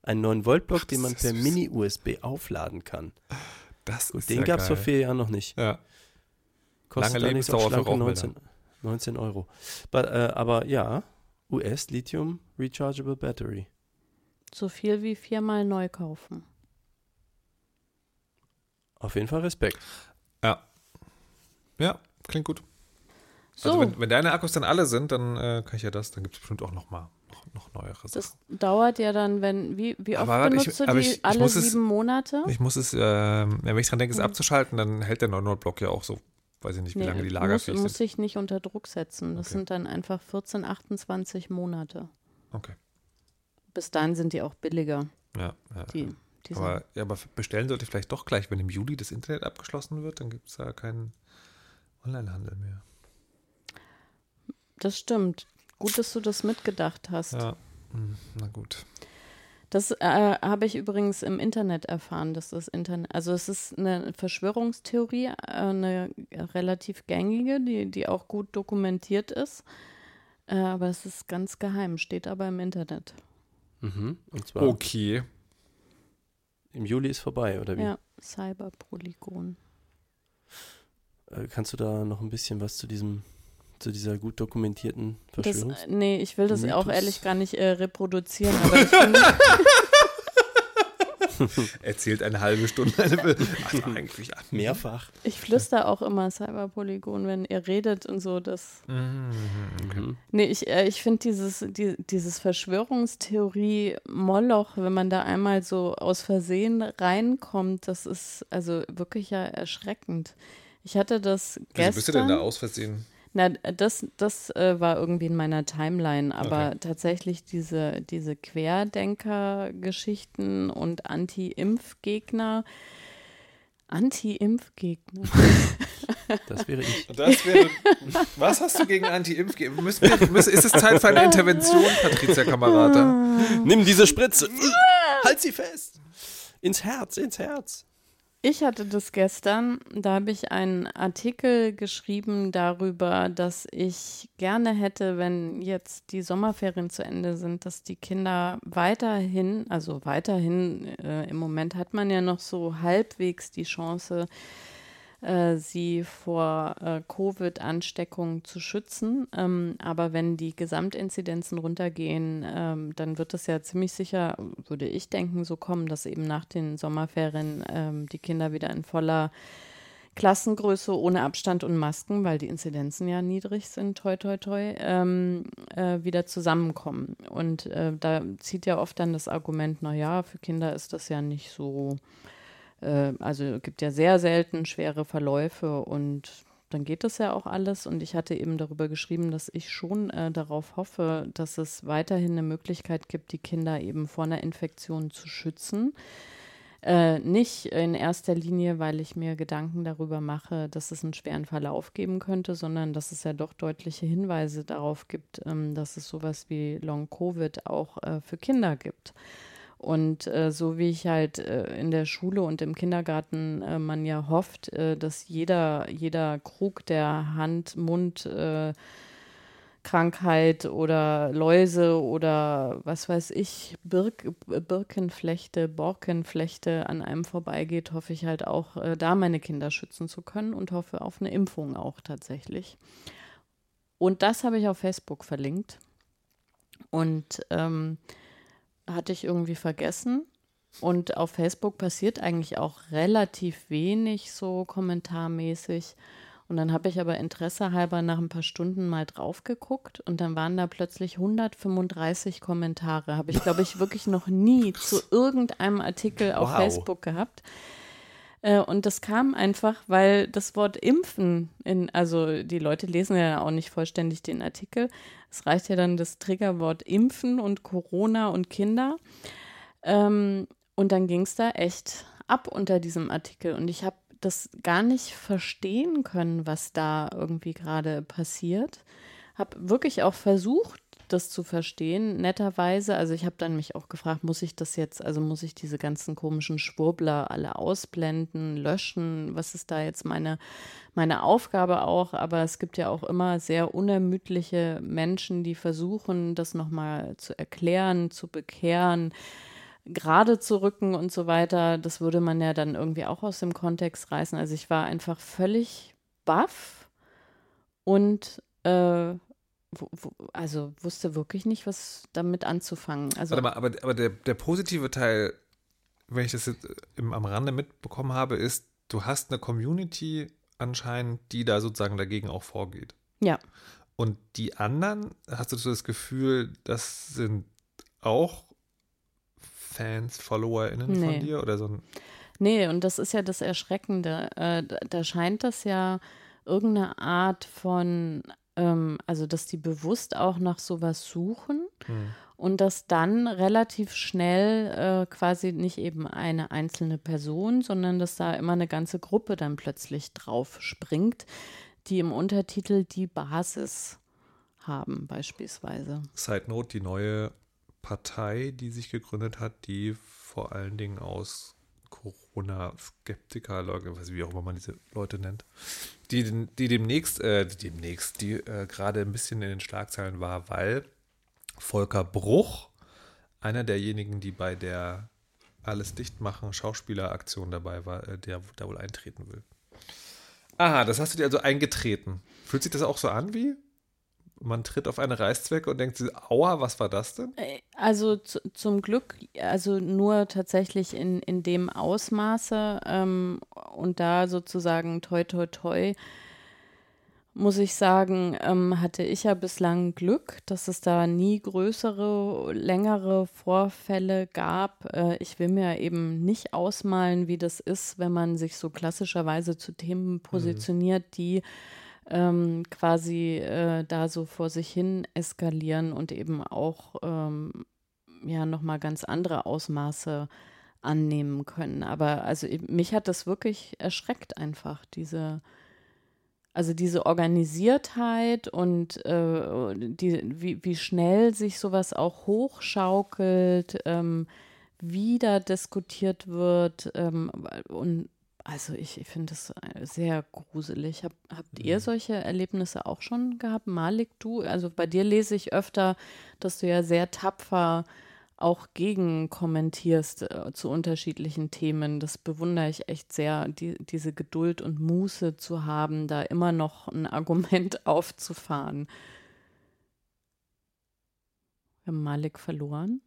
Ein 9-Volt-Block, den man per. Mini-USB aufladen kann. Das ist Den ja gab es vor vier Jahren noch nicht. Ja. Kostet Lange auch für schlanke Rauchmelder. 19, 19 Euro. But, äh, aber ja, US Lithium Rechargeable Battery. So viel wie viermal neu kaufen. Auf jeden Fall Respekt. Ja. Ja, klingt gut. So, Also wenn, wenn deine Akkus dann alle sind, dann äh, kann ich ja das, dann gibt es bestimmt auch noch mal noch, noch neuere Sachen. das dauert ja dann, wenn, wie, wie oft Aber warte, ich- benutzt du die? ich- ich Alle muss es- sieben Monate? Ich muss es, ja, wenn ich dran denke, es Mhm. abzuschalten, dann hält der 9-Volt-Block ja auch so, weiß ich nicht, wie lange die muss, lagerfähig muss sind. sich nicht unter Druck setzen. Das Okay. sind dann einfach 14, 28 Monate. Okay. Bis dahin sind die auch billiger, Ja, ja. die, die aber, ja, aber bestellen sollte ich vielleicht doch gleich, wenn im Juli das Internet abgeschlossen wird, dann gibt es da keinen Onlinehandel mehr. Das stimmt. Gut, dass du das mitgedacht hast. Ja, hm, na gut. Das äh, habe ich übrigens im Internet erfahren, dass das Internet, also es ist eine Verschwörungstheorie, äh, eine relativ gängige, die, die auch gut dokumentiert ist. Äh, aber es ist ganz geheim, steht aber im Internet. Mhm. Und zwar Okay. im Juli ist vorbei, oder wie? Ja, Cyberpolygon. Äh, kannst du da noch ein bisschen was zu diesem, zu dieser gut dokumentierten Das, äh, nee, ich will das auch Mythos. ehrlich gar nicht äh, reproduzieren, aber ich finde, Erzählt eine halbe Stunde. War eigentlich Mehrfach. ich flüster auch immer Cyberpolygon, wenn ihr redet und so. Das, Mhm. nee, ich, äh, ich finde dieses, die, dieses Verschwörungstheorie Moloch, wenn man da einmal so aus Versehen reinkommt, das ist also wirklich ja erschreckend. Ich hatte das gestern. Wieso bist du denn da aus Versehen? Na, das, das äh, war irgendwie in meiner Timeline, aber Okay. tatsächlich diese, diese Querdenker-Geschichten und Anti-Impfgegner. Anti-Impfgegner. Das wäre ich. Das wäre. Was hast du gegen Anti-Impf? Müssen wir, müssen, ist es Zeit für eine Intervention, Patricia Kamerata? Nimm diese Spritze. halt sie fest. Ins Herz, ins Herz. Ich hatte das gestern, da habe ich einen Artikel geschrieben darüber, dass ich gerne hätte, wenn jetzt die Sommerferien zu Ende sind, dass die Kinder weiterhin, also weiterhin, äh, im Moment hat man ja noch so halbwegs die Chance, äh, sie vor äh, Covid-Ansteckung zu schützen. Ähm, aber wenn die Gesamtinzidenzen runtergehen, ähm, dann wird es ja ziemlich sicher, würde ich denken, so kommen, dass eben nach den Sommerferien ähm, die Kinder wieder in voller Klassengröße ohne Abstand und Masken, weil die Inzidenzen ja niedrig sind, toi, toi, toi, ähm, äh, wieder zusammenkommen. Und äh, da zieht ja oft dann das Argument, naja, für Kinder ist das ja nicht so, äh, also es gibt ja sehr selten schwere Verläufe und dann geht das ja auch alles. Und ich hatte eben darüber geschrieben, dass ich schon äh, darauf hoffe, dass es weiterhin eine Möglichkeit gibt, die Kinder eben vor einer Infektion zu schützen. Äh, nicht in erster Linie, weil ich mir Gedanken darüber mache, dass es einen schweren Verlauf geben könnte, sondern dass es ja doch deutliche Hinweise darauf gibt, ähm, dass es sowas wie Long-Covid auch äh, für Kinder gibt. Und äh, so wie ich halt äh, in der Schule und im Kindergarten äh, man ja hofft, äh, dass jeder, jeder Krug der Hand, Mund, äh, Krankheit oder Läuse oder was weiß ich, Birk, Birkenflechte, Borkenflechte an einem vorbeigeht, hoffe ich halt auch, äh, da meine Kinder schützen zu können und hoffe auf eine Impfung auch tatsächlich. Und das habe ich auf Facebook verlinkt. Und ähm, hatte ich irgendwie vergessen. Und auf Facebook passiert eigentlich auch relativ wenig so kommentarmäßig. Und dann habe ich aber Interesse halber nach ein paar Stunden mal drauf geguckt und dann waren da plötzlich 135 Kommentare. Habe ich, glaube ich, wirklich noch nie zu irgendeinem Artikel auf Wow. Facebook gehabt. Äh, Und das kam einfach, weil das Wort Impfen in, also die Leute lesen ja auch nicht vollständig den Artikel. Es reicht ja dann das Triggerwort Impfen und Corona und Kinder. Ähm, und dann ging es da echt ab unter diesem Artikel. Und ich habe das gar nicht verstehen können, was da irgendwie gerade passiert. Habe wirklich auch versucht, das zu verstehen, netterweise. Also ich habe dann mich auch gefragt, muss ich das jetzt, also muss ich diese ganzen komischen Schwurbler alle ausblenden, löschen? Was ist da jetzt meine, meine Aufgabe auch? Aber es gibt ja auch immer sehr unermüdliche Menschen, die versuchen, das nochmal zu erklären, zu bekehren gerade zu rücken und so weiter, das würde man ja dann irgendwie auch aus dem Kontext reißen. Also ich war einfach völlig baff und äh, also wusste wirklich nicht, was damit anzufangen. Also Warte mal, aber, aber der, der positive Teil, wenn ich das jetzt äh, im, am Rande mitbekommen habe, ist, du hast eine Community anscheinend, die da sozusagen dagegen auch vorgeht. ja, Und die anderen, hast du so das Gefühl, das sind auch Fans, FollowerInnen Nee. von dir oder so ein nee, und das ist ja das Erschreckende. Äh, da, da scheint das ja irgendeine Art von, ähm, also dass die bewusst auch nach sowas suchen. Hm. Und dass dann relativ schnell äh, quasi nicht eben eine einzelne Person, sondern dass da immer eine ganze Gruppe dann plötzlich drauf springt, die im Untertitel die Basis haben, beispielsweise. Side Note, die neue Partei, die sich gegründet hat, die vor allen Dingen aus Corona-Skeptiker, Leute, wie auch immer man diese Leute nennt, die, die demnächst, äh, die demnächst, die äh, gerade ein bisschen in den Schlagzeilen war, weil Volker Bruch, einer derjenigen, die bei der alles dicht machen Schauspieleraktion dabei war, äh, der da wohl eintreten will. Aha, das hast du dir also eingetreten. Fühlt sich das auch so an wie? Man tritt auf eine Reißzwecke und denkt sich, aua, was war das denn? Äh, also zu, zum Glück, also nur tatsächlich in, in dem Ausmaße ähm, und da sozusagen toi toi toi muss ich sagen, ähm, hatte ich ja bislang Glück, dass es da nie größere, längere Vorfälle gab. Äh, ich will mir eben nicht ausmalen, wie das ist, wenn man sich so klassischerweise zu Themen mhm. positioniert, mhm. die ähm, quasi äh, da so vor sich hin eskalieren und eben auch ähm, ja nochmal ganz andere Ausmaße annehmen können. Aber also mich hat das wirklich erschreckt einfach, diese also diese Organisiertheit und äh, die, wie, wie schnell sich sowas auch hochschaukelt, ähm, wieder diskutiert wird. Ähm, und also ich, ich finde das sehr gruselig. Hab, habt ihr mhm. solche Erlebnisse auch schon gehabt? Malik, du? Also bei dir lese ich öfter, dass du ja sehr tapfer auch gegen kommentierst äh, zu unterschiedlichen Themen. Das bewundere ich echt sehr, die, diese Geduld und Muße zu haben, da immer noch ein Argument aufzufahren. Wir haben Malik verloren.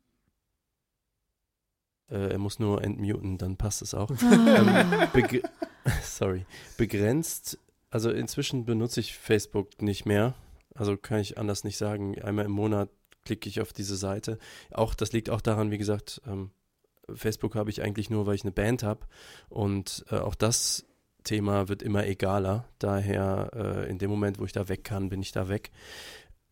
Äh, er muss nur entmuten, dann passt es auch. Ah. Ähm, sorry. Begrenzt, also inzwischen benutze ich Facebook nicht mehr. Also kann ich anders nicht sagen. Einmal im Monat klicke ich auf diese Seite. Auch das liegt auch daran, wie gesagt, ähm, Facebook habe ich eigentlich nur, weil ich eine Band habe. Und äh, auch das Thema wird immer egaler. Daher äh, in dem Moment, wo ich da weg kann, bin ich da weg.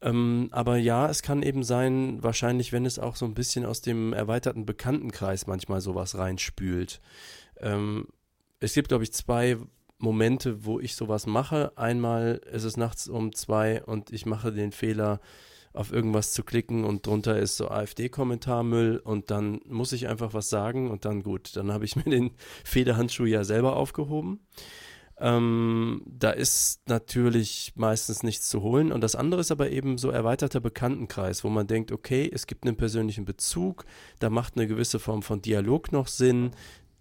Ähm, aber ja, es kann eben sein, wahrscheinlich, wenn es auch so ein bisschen aus dem erweiterten Bekanntenkreis manchmal sowas reinspült. Ähm, es gibt, glaube ich, zwei Momente, wo ich sowas mache. Einmal ist es nachts um zwei und ich mache den Fehler, auf irgendwas zu klicken und drunter ist so AfD-Kommentarmüll und dann muss ich einfach was sagen und dann gut, dann habe ich mir den Federhandschuh ja selber aufgehoben. Ähm, da ist natürlich meistens nichts zu holen und das andere ist aber eben so erweiterter Bekanntenkreis, wo man denkt, okay, es gibt einen persönlichen Bezug, da macht eine gewisse Form von Dialog noch Sinn,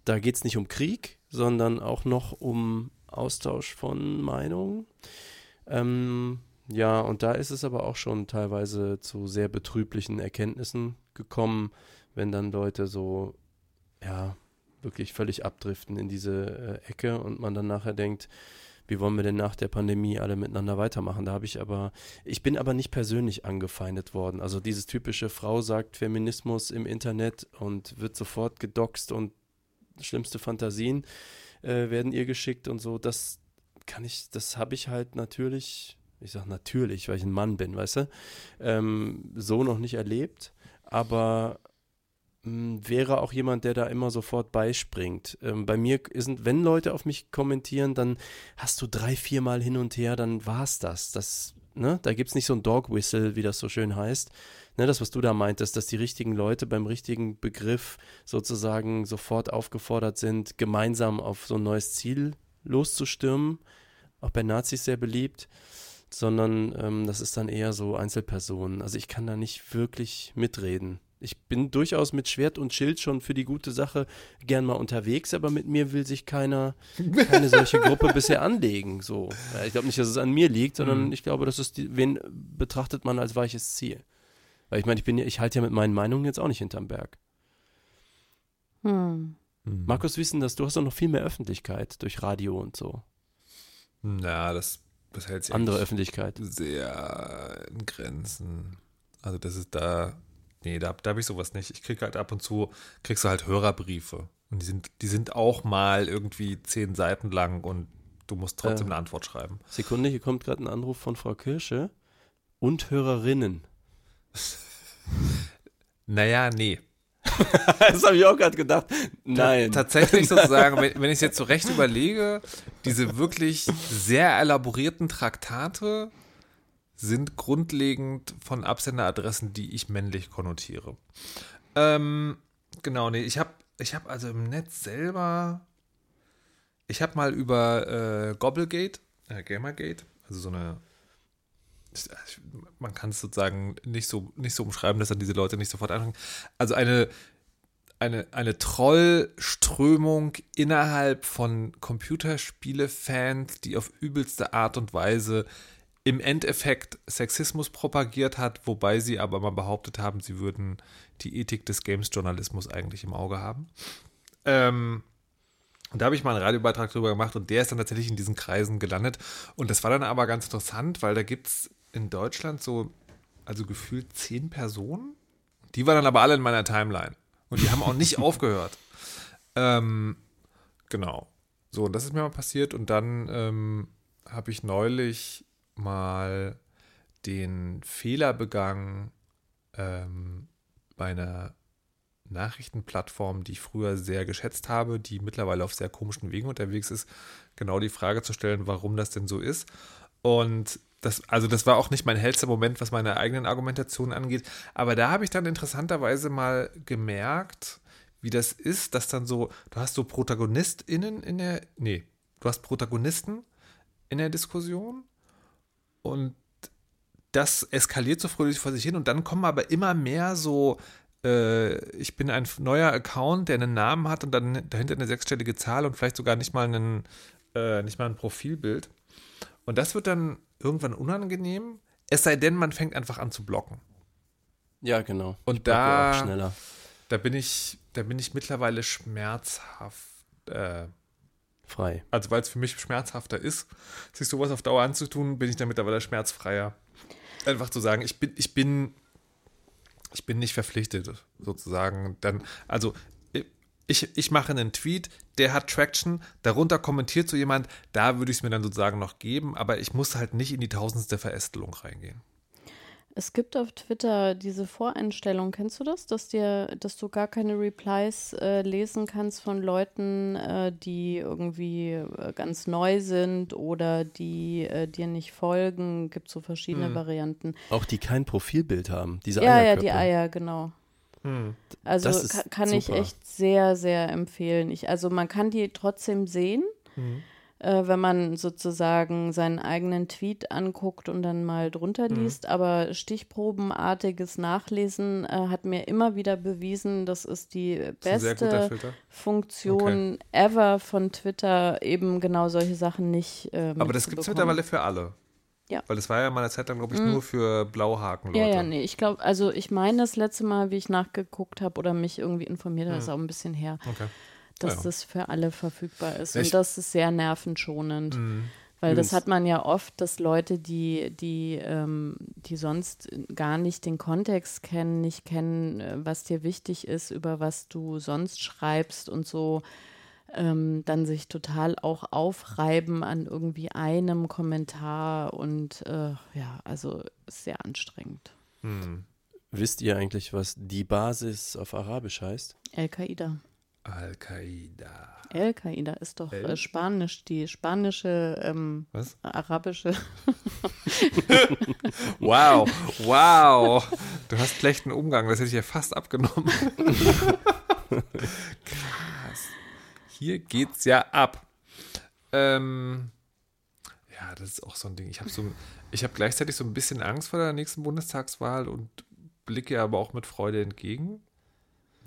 da geht es nicht um Krieg, sondern auch noch um Austausch von Meinungen. Ähm, ja, und da ist es aber auch schon teilweise zu sehr betrüblichen Erkenntnissen gekommen, wenn dann Leute so, ja, wirklich völlig abdriften in diese äh, Ecke und man dann nachher denkt, wie wollen wir denn nach der Pandemie alle miteinander weitermachen? Da habe ich aber, ich bin aber nicht persönlich angefeindet worden. Also dieses typische Frau sagt Feminismus im Internet und wird sofort gedoxt und schlimmste Fantasien äh, werden ihr geschickt und so. Das kann ich, das habe ich halt natürlich ich sage natürlich, weil ich ein Mann bin, weißt du, ähm, so noch nicht erlebt, aber wäre auch jemand, der da immer sofort beispringt. Ähm, bei mir sind, wenn Leute auf mich kommentieren, dann hast du drei, viermal hin und her, dann war's das. das ne? Da gibt es nicht so ein Dog Whistle, wie das so schön heißt. Ne, das, was du da meintest, dass die richtigen Leute beim richtigen Begriff sozusagen sofort aufgefordert sind, gemeinsam auf so ein neues Ziel loszustürmen. Auch bei Nazis sehr beliebt sondern ähm, das ist dann eher so Einzelpersonen. Also ich kann da nicht wirklich mitreden. Ich bin durchaus mit Schwert und Schild schon für die gute Sache gern mal unterwegs, aber mit mir will sich keiner, keine solche Gruppe bisher anlegen. So. Ja, ich glaube nicht, dass es an mir liegt, sondern mhm. ich glaube, das ist die, wen betrachtet man als weiches Ziel. Weil ich meine, ich bin ja, ich halte ja mit meinen Meinungen jetzt auch nicht hinterm Berg. Hm. Mhm. Markus, wissen das, du hast doch noch viel mehr Öffentlichkeit durch Radio und so. Na, das das hält sich andere Öffentlichkeit. Sehr in Grenzen. Also das ist da, nee, da, da habe ich sowas nicht. Ich kriege halt ab und zu, kriegst du halt Hörerbriefe. Und die sind, die sind auch mal irgendwie zehn Seiten lang und du musst trotzdem äh, eine Antwort schreiben. Sekunde, hier kommt gerade ein Anruf von Frau Kirsche und Hörerinnen. naja, nee. das habe ich auch gerade gedacht. Nein. tatsächlich sozusagen, wenn, wenn ich es jetzt so recht überlege, diese wirklich sehr elaborierten Traktate sind grundlegend von Absenderadressen, die ich männlich konnotiere. Ähm, genau, nee, ich habe ich habe also im Netz selber, ich habe mal über äh, Gobblegate, äh, Gamergate, also so eine, man kann es sozusagen nicht so, nicht so umschreiben, dass dann diese Leute nicht sofort anfangen. Also eine, eine, eine Trollströmung innerhalb von Computerspiele-Fans, die auf übelste Art und Weise im Endeffekt Sexismus propagiert hat, wobei sie aber mal behauptet haben, sie würden die Ethik des Games-Journalismus eigentlich im Auge haben. Ähm, und da habe ich mal einen Radiobeitrag drüber gemacht und der ist dann tatsächlich in diesen Kreisen gelandet. Und das war dann aber ganz interessant, weil da gibt es in Deutschland so, also gefühlt zehn Personen. Die waren dann aber alle in meiner Timeline. Und die haben auch nicht aufgehört. Ähm, genau. So, und das ist mir mal passiert. Und dann ähm, habe ich neulich mal den Fehler begangen, ähm, bei einer Nachrichtenplattform, die ich früher sehr geschätzt habe, die mittlerweile auf sehr komischen Wegen unterwegs ist, genau die Frage zu stellen, warum das denn so ist. Und das, also das war auch nicht mein hellster Moment, was meine eigenen Argumentationen angeht. Aber da habe ich dann interessanterweise mal gemerkt, wie das ist, dass dann so, du hast so ProtagonistInnen in der, nee, du hast Protagonisten in der Diskussion und das eskaliert so fröhlich vor sich hin und dann kommen aber immer mehr so, äh, ich bin ein neuer Account, der einen Namen hat und dann dahinter eine sechsstellige Zahl und vielleicht sogar nicht mal, einen, äh, nicht mal ein Profilbild. Und das wird dann irgendwann unangenehm, es sei denn, man fängt einfach an zu blocken. Ja, genau. Und da, da bin ich, da bin ich mittlerweile schmerzhaft äh, frei. Also weil es für mich schmerzhafter ist, sich sowas auf Dauer anzutun, bin ich damit aber schmerzfreier. Einfach zu sagen, ich bin, ich bin, ich bin nicht verpflichtet, sozusagen. Dann, also ich, ich mache einen Tweet, der hat Traction, darunter kommentiert so jemand, da würde ich es mir dann sozusagen noch geben, aber ich muss halt nicht in die tausendste Verästelung reingehen. Es gibt auf Twitter diese Voreinstellung, kennst du das? Dass dir, dass du gar keine Replies äh, lesen kannst von Leuten, äh, die irgendwie äh, ganz neu sind oder die äh, dir nicht folgen. Gibt so verschiedene hm. Varianten. Auch die kein Profilbild haben, diese Ja, ja, die Eier, genau. Hm. Also ka kann super. ich echt sehr, sehr empfehlen. Ich, also man kann die trotzdem sehen. Hm äh, wenn man sozusagen seinen eigenen Tweet anguckt und dann mal drunter mhm. liest. Aber stichprobenartiges Nachlesen äh, hat mir immer wieder bewiesen, das ist die beste Funktion okay. ever von Twitter, eben genau solche Sachen nicht. Äh, Aber das gibt es mittlerweile für alle. Ja. Weil das war ja mal eine Zeit lang, glaube ich, mm. nur für Blauhaken. -Leute. Ja, ja, nee. Ich glaube, also ich meine, das letzte Mal, wie ich nachgeguckt habe oder mich irgendwie informiert habe, mm. ist auch ein bisschen her. Okay dass ja. das für alle verfügbar ist. Ich und das ist sehr nervenschonend. Mhm. Weil das hat man ja oft, dass Leute, die, die, ähm, die sonst gar nicht den Kontext kennen, nicht kennen, äh, was dir wichtig ist, über was du sonst schreibst und so, ähm, dann sich total auch aufreiben an irgendwie einem Kommentar und äh, ja, also sehr anstrengend. Hm. Wisst ihr eigentlich, was die Basis auf Arabisch heißt? Al-Qaida. Al-Qaida. Al-Qaida ist doch äh, Spanisch, die spanische, ähm, Was? arabische. wow, wow. Du hast schlechten Umgang, das hätte ich ja fast abgenommen. Krass. Hier geht's ja ab. Ähm, ja, das ist auch so ein Ding. Ich habe so, ich gleichzeitig so ein bisschen Angst vor der nächsten Bundestagswahl und blicke aber auch mit Freude entgegen.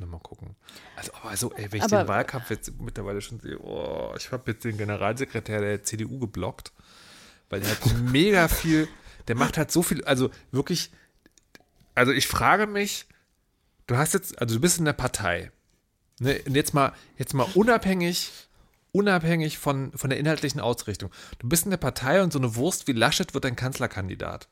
Mal gucken. Also, aber so, ey, wenn ich aber, den Wahlkampf jetzt mittlerweile schon sehe, oh, ich habe jetzt den Generalsekretär der CDU geblockt, weil der hat mega viel, der macht halt so viel, also wirklich, also ich frage mich, du hast jetzt, also du bist in der Partei, ne, und jetzt mal, jetzt mal unabhängig, unabhängig von, von der inhaltlichen Ausrichtung. Du bist in der Partei und so eine Wurst wie Laschet wird dein Kanzlerkandidat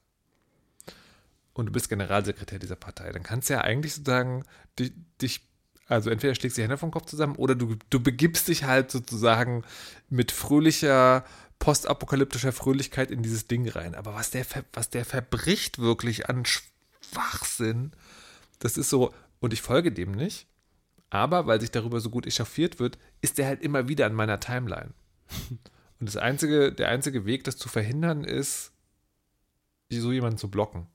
und du bist Generalsekretär dieser Partei, dann kannst du ja eigentlich sozusagen dich, dich also entweder schlägst du die Hände vom Kopf zusammen oder du, du begibst dich halt sozusagen mit fröhlicher, postapokalyptischer Fröhlichkeit in dieses Ding rein. Aber was der, was der verbricht wirklich an Schwachsinn, das ist so, und ich folge dem nicht, aber weil sich darüber so gut echauffiert wird, ist der halt immer wieder an meiner Timeline. Und das einzige, der einzige Weg, das zu verhindern, ist, so jemanden zu blocken.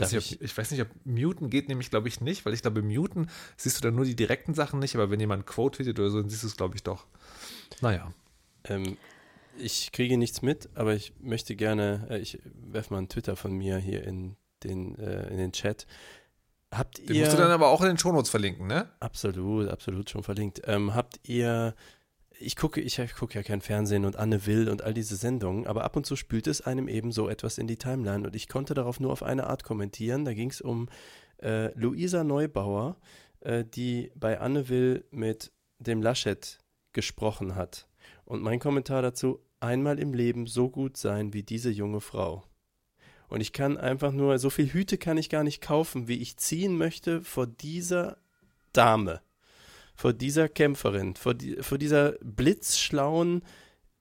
Nicht, ob, ich weiß nicht, ob Muten geht nämlich, glaube ich, nicht, weil ich glaube, Muten siehst du dann nur die direkten Sachen nicht, aber wenn jemand Quote tweetet oder so, dann siehst du es, glaube ich, doch. Naja. Ähm, ich kriege nichts mit, aber ich möchte gerne, äh, ich werfe mal einen Twitter von mir hier in den, äh, in den Chat. Habt Den ihr. musst du dann aber auch in den Shownotes verlinken, ne? Absolut, absolut schon verlinkt. Ähm, habt ihr, ich gucke, ich, ich gucke ja kein Fernsehen und Anne Will und all diese Sendungen, aber ab und zu spült es einem eben so etwas in die Timeline und ich konnte darauf nur auf eine Art kommentieren. Da ging es um äh, Luisa Neubauer, äh, die bei Anne Will mit dem Laschet gesprochen hat. Und mein Kommentar dazu, einmal im Leben so gut sein wie diese junge Frau. Und ich kann einfach nur, so viel Hüte kann ich gar nicht kaufen, wie ich ziehen möchte vor dieser Dame, vor dieser Kämpferin, vor, die, vor dieser blitzschlauen,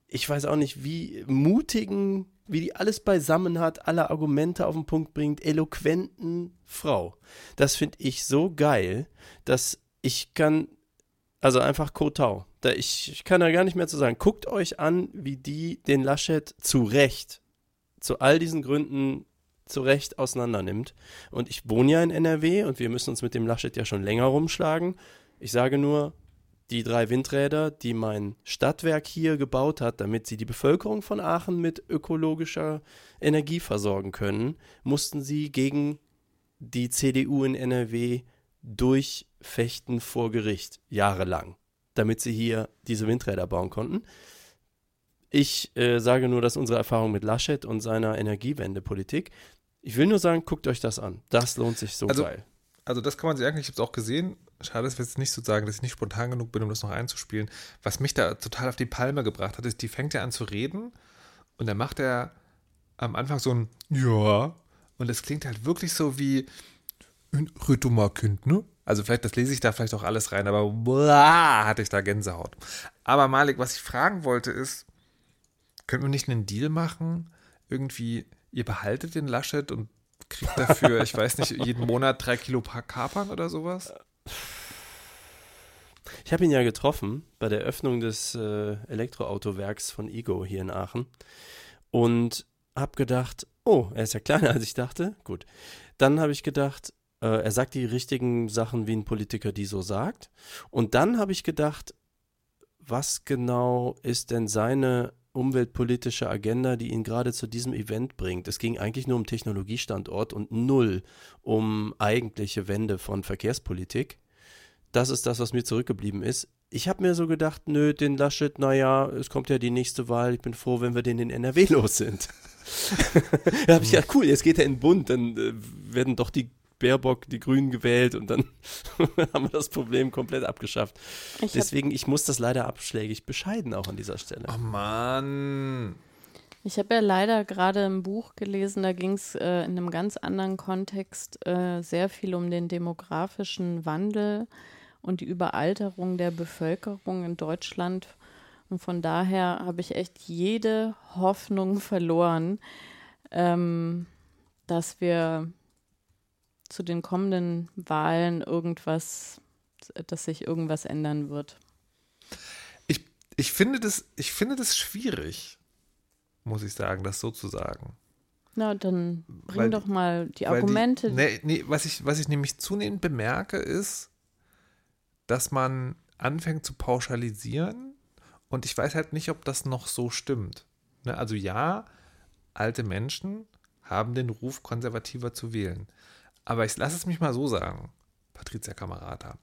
ich weiß auch nicht, wie mutigen, wie die alles beisammen hat, alle Argumente auf den Punkt bringt, eloquenten Frau. Das finde ich so geil, dass ich kann, also einfach Kotau. Da ich, ich kann da gar nicht mehr zu sagen. Guckt euch an, wie die den Laschet zu Recht, zu all diesen Gründen zu Recht auseinander nimmt. Und ich wohne ja in NRW und wir müssen uns mit dem Laschet ja schon länger rumschlagen. Ich sage nur, die drei Windräder, die mein Stadtwerk hier gebaut hat, damit sie die Bevölkerung von Aachen mit ökologischer Energie versorgen können, mussten sie gegen die CDU in NRW durchfechten vor Gericht, jahrelang, damit sie hier diese Windräder bauen konnten. Ich äh, sage nur, dass unsere Erfahrung mit Laschet und seiner Energiewendepolitik, ich will nur sagen, guckt euch das an. Das lohnt sich so Also, geil. Also das kann man sich eigentlich, ich habe es auch gesehen. Schade, dass wir jetzt nicht so sagen, dass ich nicht spontan genug bin, um das noch einzuspielen. Was mich da total auf die Palme gebracht hat, ist, die fängt ja an zu reden und dann macht er am Anfang so ein Ja und es klingt halt wirklich so wie Red du mal Kind, ne? Also vielleicht, das lese ich da vielleicht auch alles rein, aber boah, hatte ich da Gänsehaut. Aber Malik, was ich fragen wollte ist, könnten wir nicht einen Deal machen? Irgendwie, ihr behaltet den Laschet und kriegt dafür, ich weiß nicht, jeden Monat drei Kilo Kapern oder sowas? Ich habe ihn ja getroffen bei der Öffnung des äh, Elektroautowerks von Ego hier in Aachen und habe gedacht, oh, er ist ja kleiner als ich dachte. Gut. Dann habe ich gedacht, äh, er sagt die richtigen Sachen, wie ein Politiker die so sagt. Und dann habe ich gedacht, was genau ist denn seine umweltpolitische Agenda, die ihn gerade zu diesem Event bringt? Es ging eigentlich nur um Technologiestandort und null um eigentliche Wende von Verkehrspolitik. Das ist das, was mir zurückgeblieben ist. Ich habe mir so gedacht, nö, den Laschet, naja, es kommt ja die nächste Wahl, ich bin froh, wenn wir den in NRW los sind. da habe ich gedacht, cool, jetzt geht er in den Bund, dann äh, werden doch die Baerbock, die Grünen gewählt und dann haben wir das Problem komplett abgeschafft. Ich Deswegen, ich muss das leider abschlägig bescheiden auch an dieser Stelle. Oh Mann. ich hab ja leider gerade ein Buch gelesen, da ging es äh, in einem ganz anderen Kontext äh, sehr viel um den demografischen Wandel und die Überalterung der Bevölkerung in Deutschland. Und von daher habe ich echt jede Hoffnung verloren, ähm, dass wir zu den kommenden Wahlen irgendwas, dass sich irgendwas ändern wird. Ich, ich, finde das, ich finde das schwierig, muss ich sagen, das so zu sagen. Na, dann bring Weil- doch mal die Argumente. Die, nee, nee, was, ich, was ich nämlich zunehmend bemerke, ist, dass man anfängt zu pauschalisieren und ich weiß halt nicht, ob das noch so stimmt. Ne? Also ja, alte Menschen haben den Ruf, konservativer zu wählen. Aber ich lasse es mich mal so sagen, Patricia Kamerata.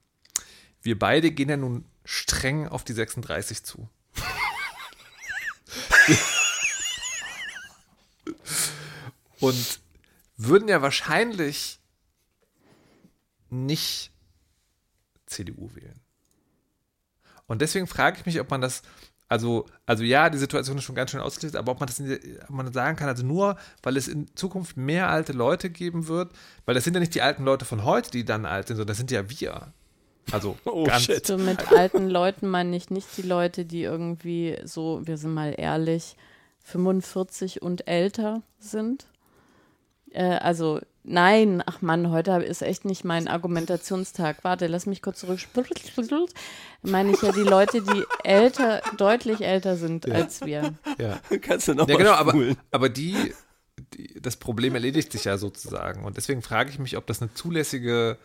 Wir beide gehen ja nun streng auf die 36 zu. Und würden ja wahrscheinlich nicht CDU wählen. Und deswegen frage ich mich, ob man das, also, also ja, die Situation ist schon ganz schön ausgelöst, aber ob man das in, ob man sagen kann, also nur, weil es in Zukunft mehr alte Leute geben wird, weil das sind ja nicht die alten Leute von heute, die dann alt sind, sondern das sind ja wir. Also Oh, ganz, shit. So mit alten Leuten meine ich nicht die Leute, die irgendwie so, wir sind mal ehrlich, 45 und älter sind. Äh, also nein, ach Mann, heute ist echt nicht mein Argumentationstag. Warte, lass mich kurz zurück. Meine ich ja die Leute, die älter, deutlich älter sind als wir. ja. Kannst du noch Ja, mal genau, aber, aber die, die, das Problem erledigt sich ja sozusagen. Und deswegen frage ich mich, ob das eine zulässige,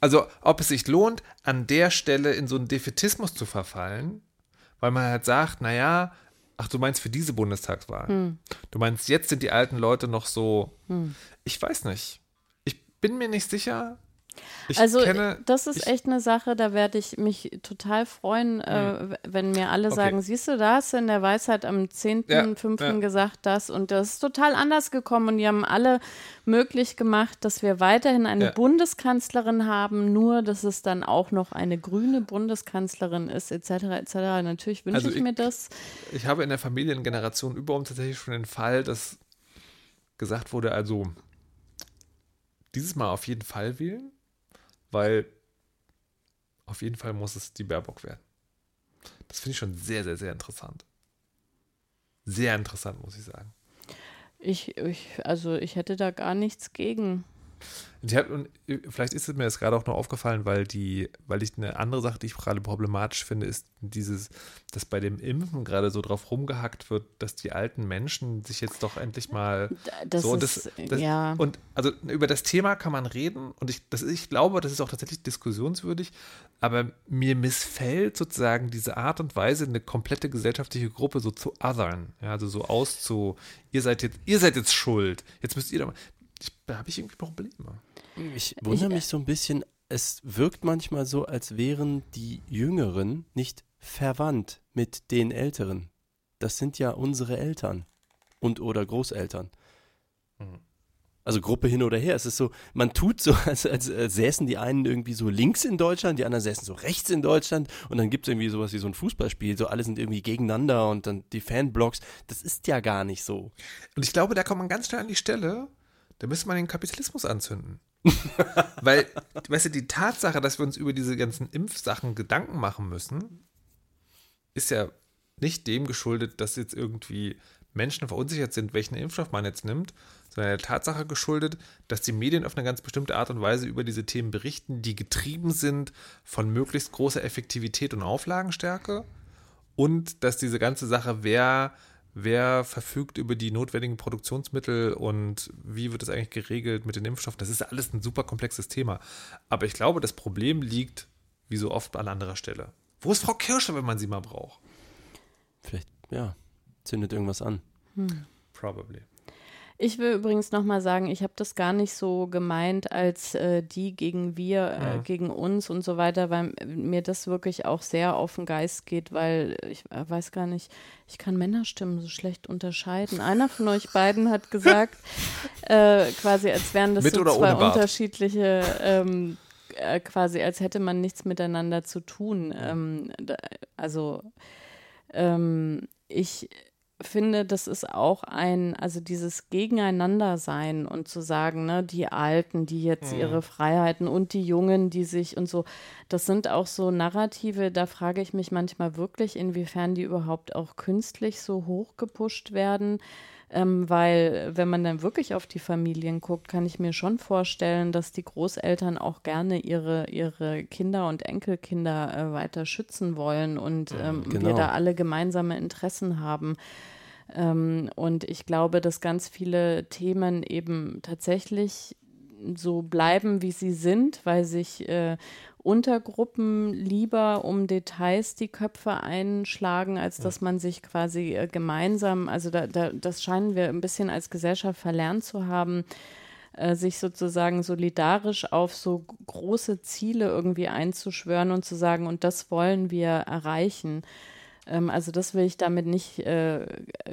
also ob es sich lohnt, an der Stelle in so einen Defetismus zu verfallen, weil man halt sagt, naja, ach, du meinst für diese Bundestagswahl. Hm. Du meinst, jetzt sind die alten Leute noch so, hm. Ich weiß nicht. Ich bin mir nicht sicher, ich also kenne, das ist echt eine Sache, da werde ich mich total freuen, äh, mhm. wenn mir alle okay. sagen, siehst du, da hast du in der Weisheit am 10.5. Ja, ja. gesagt das und das ist total anders gekommen und die haben alle möglich gemacht, dass wir weiterhin eine ja. Bundeskanzlerin haben, nur dass es dann auch noch eine grüne Bundeskanzlerin ist, etc. etc. Natürlich wünsche also ich, ich mir das. Ich habe in der Familiengeneration über uns tatsächlich schon den Fall, dass gesagt wurde, also dieses Mal auf jeden Fall wählen weil auf jeden Fall muss es die Baerbock werden. Das finde ich schon sehr, sehr, sehr interessant. Sehr interessant, muss ich sagen. Ich, ich, also ich hätte da gar nichts gegen. Hat, und vielleicht ist es mir jetzt gerade auch noch aufgefallen, weil die, weil ich eine andere Sache, die ich gerade problematisch finde, ist dieses, dass bei dem Impfen gerade so drauf rumgehackt wird, dass die alten Menschen sich jetzt doch endlich mal das so ist, das, das, ja. und also über das Thema kann man reden und ich, das, ich glaube, das ist auch tatsächlich diskussionswürdig, aber mir missfällt sozusagen diese Art und Weise, eine komplette gesellschaftliche Gruppe so zu othern, ja, also so auszu, ihr seid jetzt, ihr seid jetzt schuld, jetzt müsst ihr da mal, da habe ich irgendwie Probleme. Ich wundere mich so ein bisschen, es wirkt manchmal so, als wären die Jüngeren nicht verwandt mit den Älteren. Das sind ja unsere Eltern und oder Großeltern. Mhm. Also Gruppe hin oder her. Es ist so, man tut so, als, als, als säßen die einen irgendwie so links in Deutschland, die anderen säßen so rechts in Deutschland und dann gibt es irgendwie sowas wie so ein Fußballspiel, so alle sind irgendwie gegeneinander und dann die Fanblocks. Das ist ja gar nicht so. Und ich glaube, da kommt man ganz schnell an die Stelle, da müsste man den Kapitalismus anzünden. Weil, weißt du, die Tatsache, dass wir uns über diese ganzen Impfsachen Gedanken machen müssen, ist ja nicht dem geschuldet, dass jetzt irgendwie Menschen verunsichert sind, welchen Impfstoff man jetzt nimmt, sondern der Tatsache geschuldet, dass die Medien auf eine ganz bestimmte Art und Weise über diese Themen berichten, die getrieben sind von möglichst großer Effektivität und Auflagenstärke und dass diese ganze Sache, wer wer verfügt über die notwendigen Produktionsmittel und wie wird es eigentlich geregelt mit den Impfstoffen. Das ist alles ein super komplexes Thema. Aber ich glaube, das Problem liegt, wie so oft, an anderer Stelle. Wo ist Frau Kirscher, wenn man sie mal braucht? Vielleicht, ja, zündet irgendwas an. Hm. Probably. Ich will übrigens nochmal sagen, ich habe das gar nicht so gemeint als äh, die gegen wir, äh, mhm. gegen uns und so weiter, weil mir das wirklich auch sehr auf den Geist geht, weil ich äh, weiß gar nicht, ich kann Männerstimmen so schlecht unterscheiden. Einer von euch beiden hat gesagt, äh, quasi als wären das so zwei unterschiedliche ähm, äh, quasi als hätte man nichts miteinander zu tun. Ähm, da, also ähm, ich finde, das ist auch ein, also dieses Gegeneinandersein und zu sagen, ne, die Alten, die jetzt mhm. ihre Freiheiten und die Jungen, die sich und so, das sind auch so Narrative, da frage ich mich manchmal wirklich, inwiefern die überhaupt auch künstlich so hochgepusht werden. Ähm, weil wenn man dann wirklich auf die Familien guckt, kann ich mir schon vorstellen, dass die Großeltern auch gerne ihre, ihre Kinder und Enkelkinder äh, weiter schützen wollen und ähm, genau. wir da alle gemeinsame Interessen haben. Ähm, und ich glaube, dass ganz viele Themen eben tatsächlich so bleiben, wie sie sind, weil sich äh, Untergruppen lieber um Details die Köpfe einschlagen, als dass man sich quasi äh, gemeinsam, also da, da, das scheinen wir ein bisschen als Gesellschaft verlernt zu haben, äh, sich sozusagen solidarisch auf so große Ziele irgendwie einzuschwören und zu sagen, und das wollen wir erreichen. Ähm, also das will ich damit nicht äh,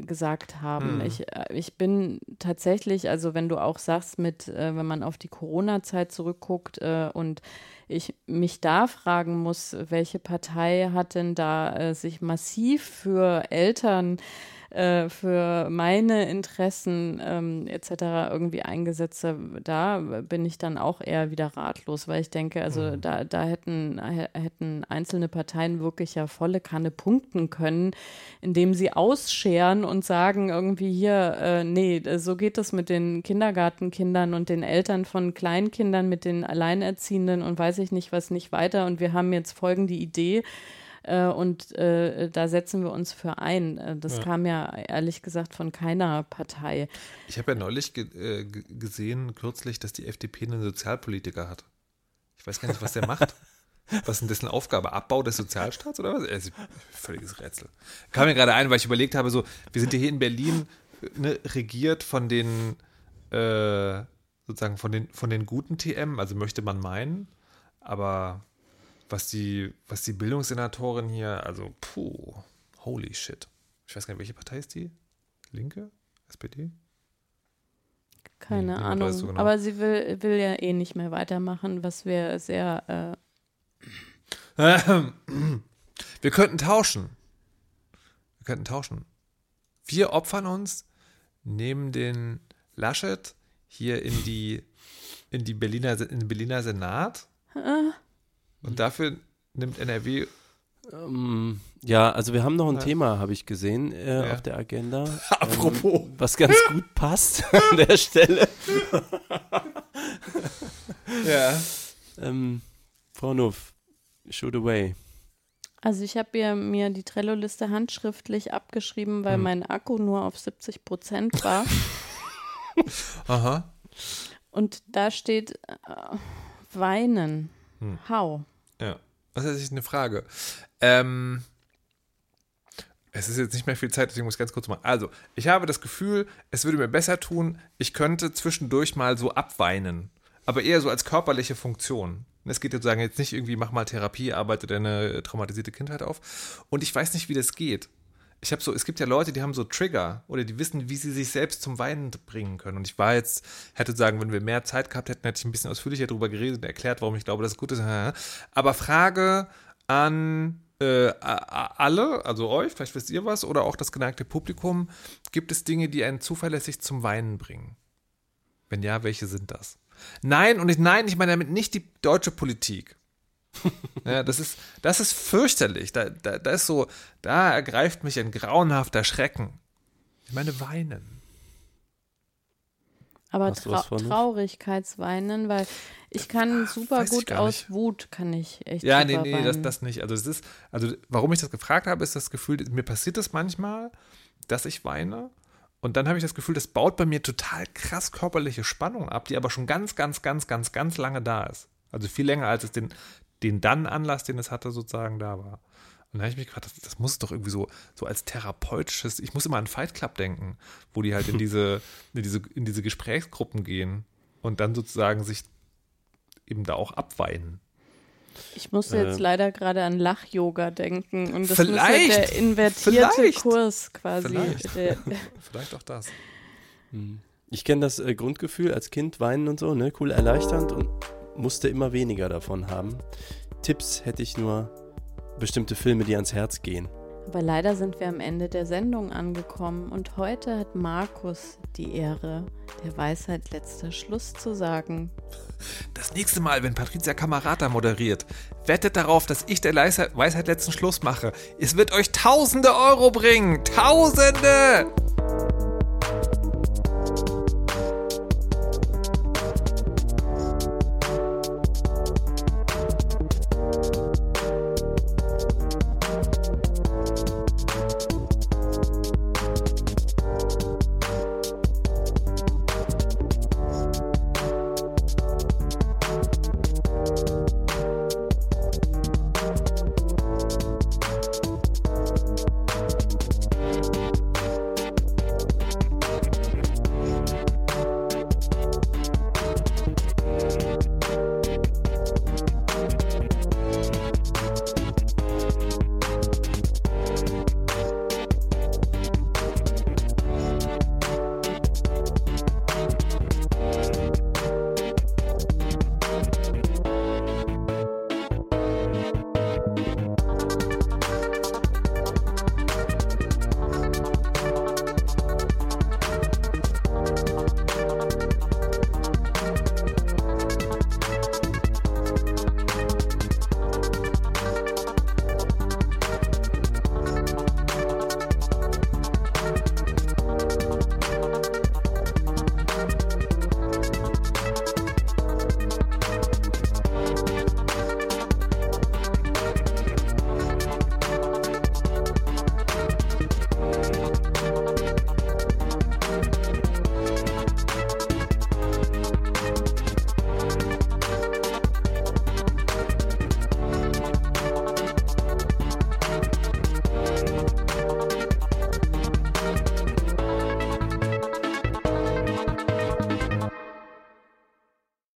gesagt haben. Mhm. Ich, äh, ich bin tatsächlich, also wenn du auch sagst, mit, äh, wenn man auf die Corona-Zeit zurückguckt äh, und ich mich da fragen muss, welche Partei hat denn da äh, sich massiv für Eltern äh, für meine Interessen ähm, etc. irgendwie eingesetzt da bin ich dann auch eher wieder ratlos, weil ich denke, also mhm. da, da hätten, hätten einzelne Parteien wirklich ja volle Kanne punkten können, indem sie ausscheren und sagen irgendwie hier, äh, nee, so geht es mit den Kindergartenkindern und den Eltern von Kleinkindern, mit den Alleinerziehenden und weiß ich nicht was nicht weiter und wir haben jetzt folgende Idee, äh, und äh, da setzen wir uns für ein. Äh, das ja. kam ja ehrlich gesagt von keiner Partei. Ich habe ja neulich ge äh, gesehen, kürzlich, dass die FDP einen Sozialpolitiker hat. Ich weiß gar nicht, was der macht. Was ist denn dessen Aufgabe? Abbau des Sozialstaats oder was? Also, völliges Rätsel. Kam mir gerade ein, weil ich überlegt habe, so, wir sind ja hier in Berlin ne, regiert von den äh, sozusagen von den, von den guten TM, also möchte man meinen, aber was die, was die Bildungssenatorin hier, also puh, holy shit. Ich weiß gar nicht, welche Partei ist die? Linke? SPD? Keine nee, Ahnung. So genau. Aber sie will, will ja eh nicht mehr weitermachen, was wir sehr. Äh wir könnten tauschen. Wir könnten tauschen. Wir opfern uns, nehmen den Laschet hier in die, in die Berliner, in den Berliner Senat. Und dafür nimmt NRW. Ähm, ja, also wir haben noch ein ja. Thema, habe ich gesehen, äh, ja. auf der Agenda. Apropos. Ähm, was ganz gut passt an der Stelle. ja. Ähm, Frau Nuff, shoot away. Also ich habe mir die Trello-Liste handschriftlich abgeschrieben, weil hm. mein Akku nur auf 70 Prozent war. Aha. Und da steht äh, weinen. Hm. How? Ja. Das ist eine Frage. Ähm, es ist jetzt nicht mehr viel Zeit, deswegen muss ich ganz kurz machen. Also, ich habe das Gefühl, es würde mir besser tun, ich könnte zwischendurch mal so abweinen. Aber eher so als körperliche Funktion. Es geht sozusagen jetzt nicht irgendwie, mach mal Therapie, arbeite deine traumatisierte Kindheit auf. Und ich weiß nicht, wie das geht ich habe so, es gibt ja Leute, die haben so Trigger oder die wissen, wie sie sich selbst zum Weinen bringen können. Und ich war jetzt, hätte sagen, wenn wir mehr Zeit gehabt hätten, hätte ich ein bisschen ausführlicher darüber geredet und erklärt, warum ich glaube, dass es gut ist. Aber Frage an äh, alle, also euch, vielleicht wisst ihr was, oder auch das geneigte Publikum, gibt es Dinge, die einen zuverlässig zum Weinen bringen? Wenn ja, welche sind das? Nein, und ich, nein, ich meine damit nicht die deutsche Politik. Ja, das ist, das ist fürchterlich. Da, da, da ist so, da ergreift mich ein grauenhafter Schrecken. Ich meine, weinen. Aber Trau Traurigkeitsweinen, weil ich kann super Weiß gut aus Wut, kann ich echt Ja, nee, nee, das, das nicht. Also es ist, also warum ich das gefragt habe, ist das Gefühl, mir passiert das manchmal, dass ich weine. Und dann habe ich das Gefühl, das baut bei mir total krass körperliche Spannung ab, die aber schon ganz, ganz, ganz, ganz, ganz lange da ist. Also viel länger, als es den, den dann Anlass, den es hatte, sozusagen da war. Und da habe ich mich gefragt, das, das, muss doch irgendwie so, so als therapeutisches, ich muss immer an Fight Club denken, wo die halt in diese, in diese, in diese Gesprächsgruppen gehen und dann sozusagen sich eben da auch abweinen. Ich musste jetzt äh, leider gerade an Lach-Yoga denken und das ist ja der invertierte vielleicht, Kurs quasi. Vielleicht, vielleicht auch das. Hm. Ich kenne das äh, Grundgefühl als Kind, weinen und so, ne, cool erleichternd und musste immer weniger davon haben. Tipps hätte ich nur bestimmte Filme, die ans Herz gehen. Aber leider sind wir am Ende der Sendung angekommen und heute hat Markus die Ehre, der Weisheit letzter Schluss zu sagen. Das nächste Mal, wenn Patricia Kamerata moderiert, wettet darauf, dass ich der Weisheit letzten Schluss mache. Es wird euch Tausende Euro bringen. Tausende!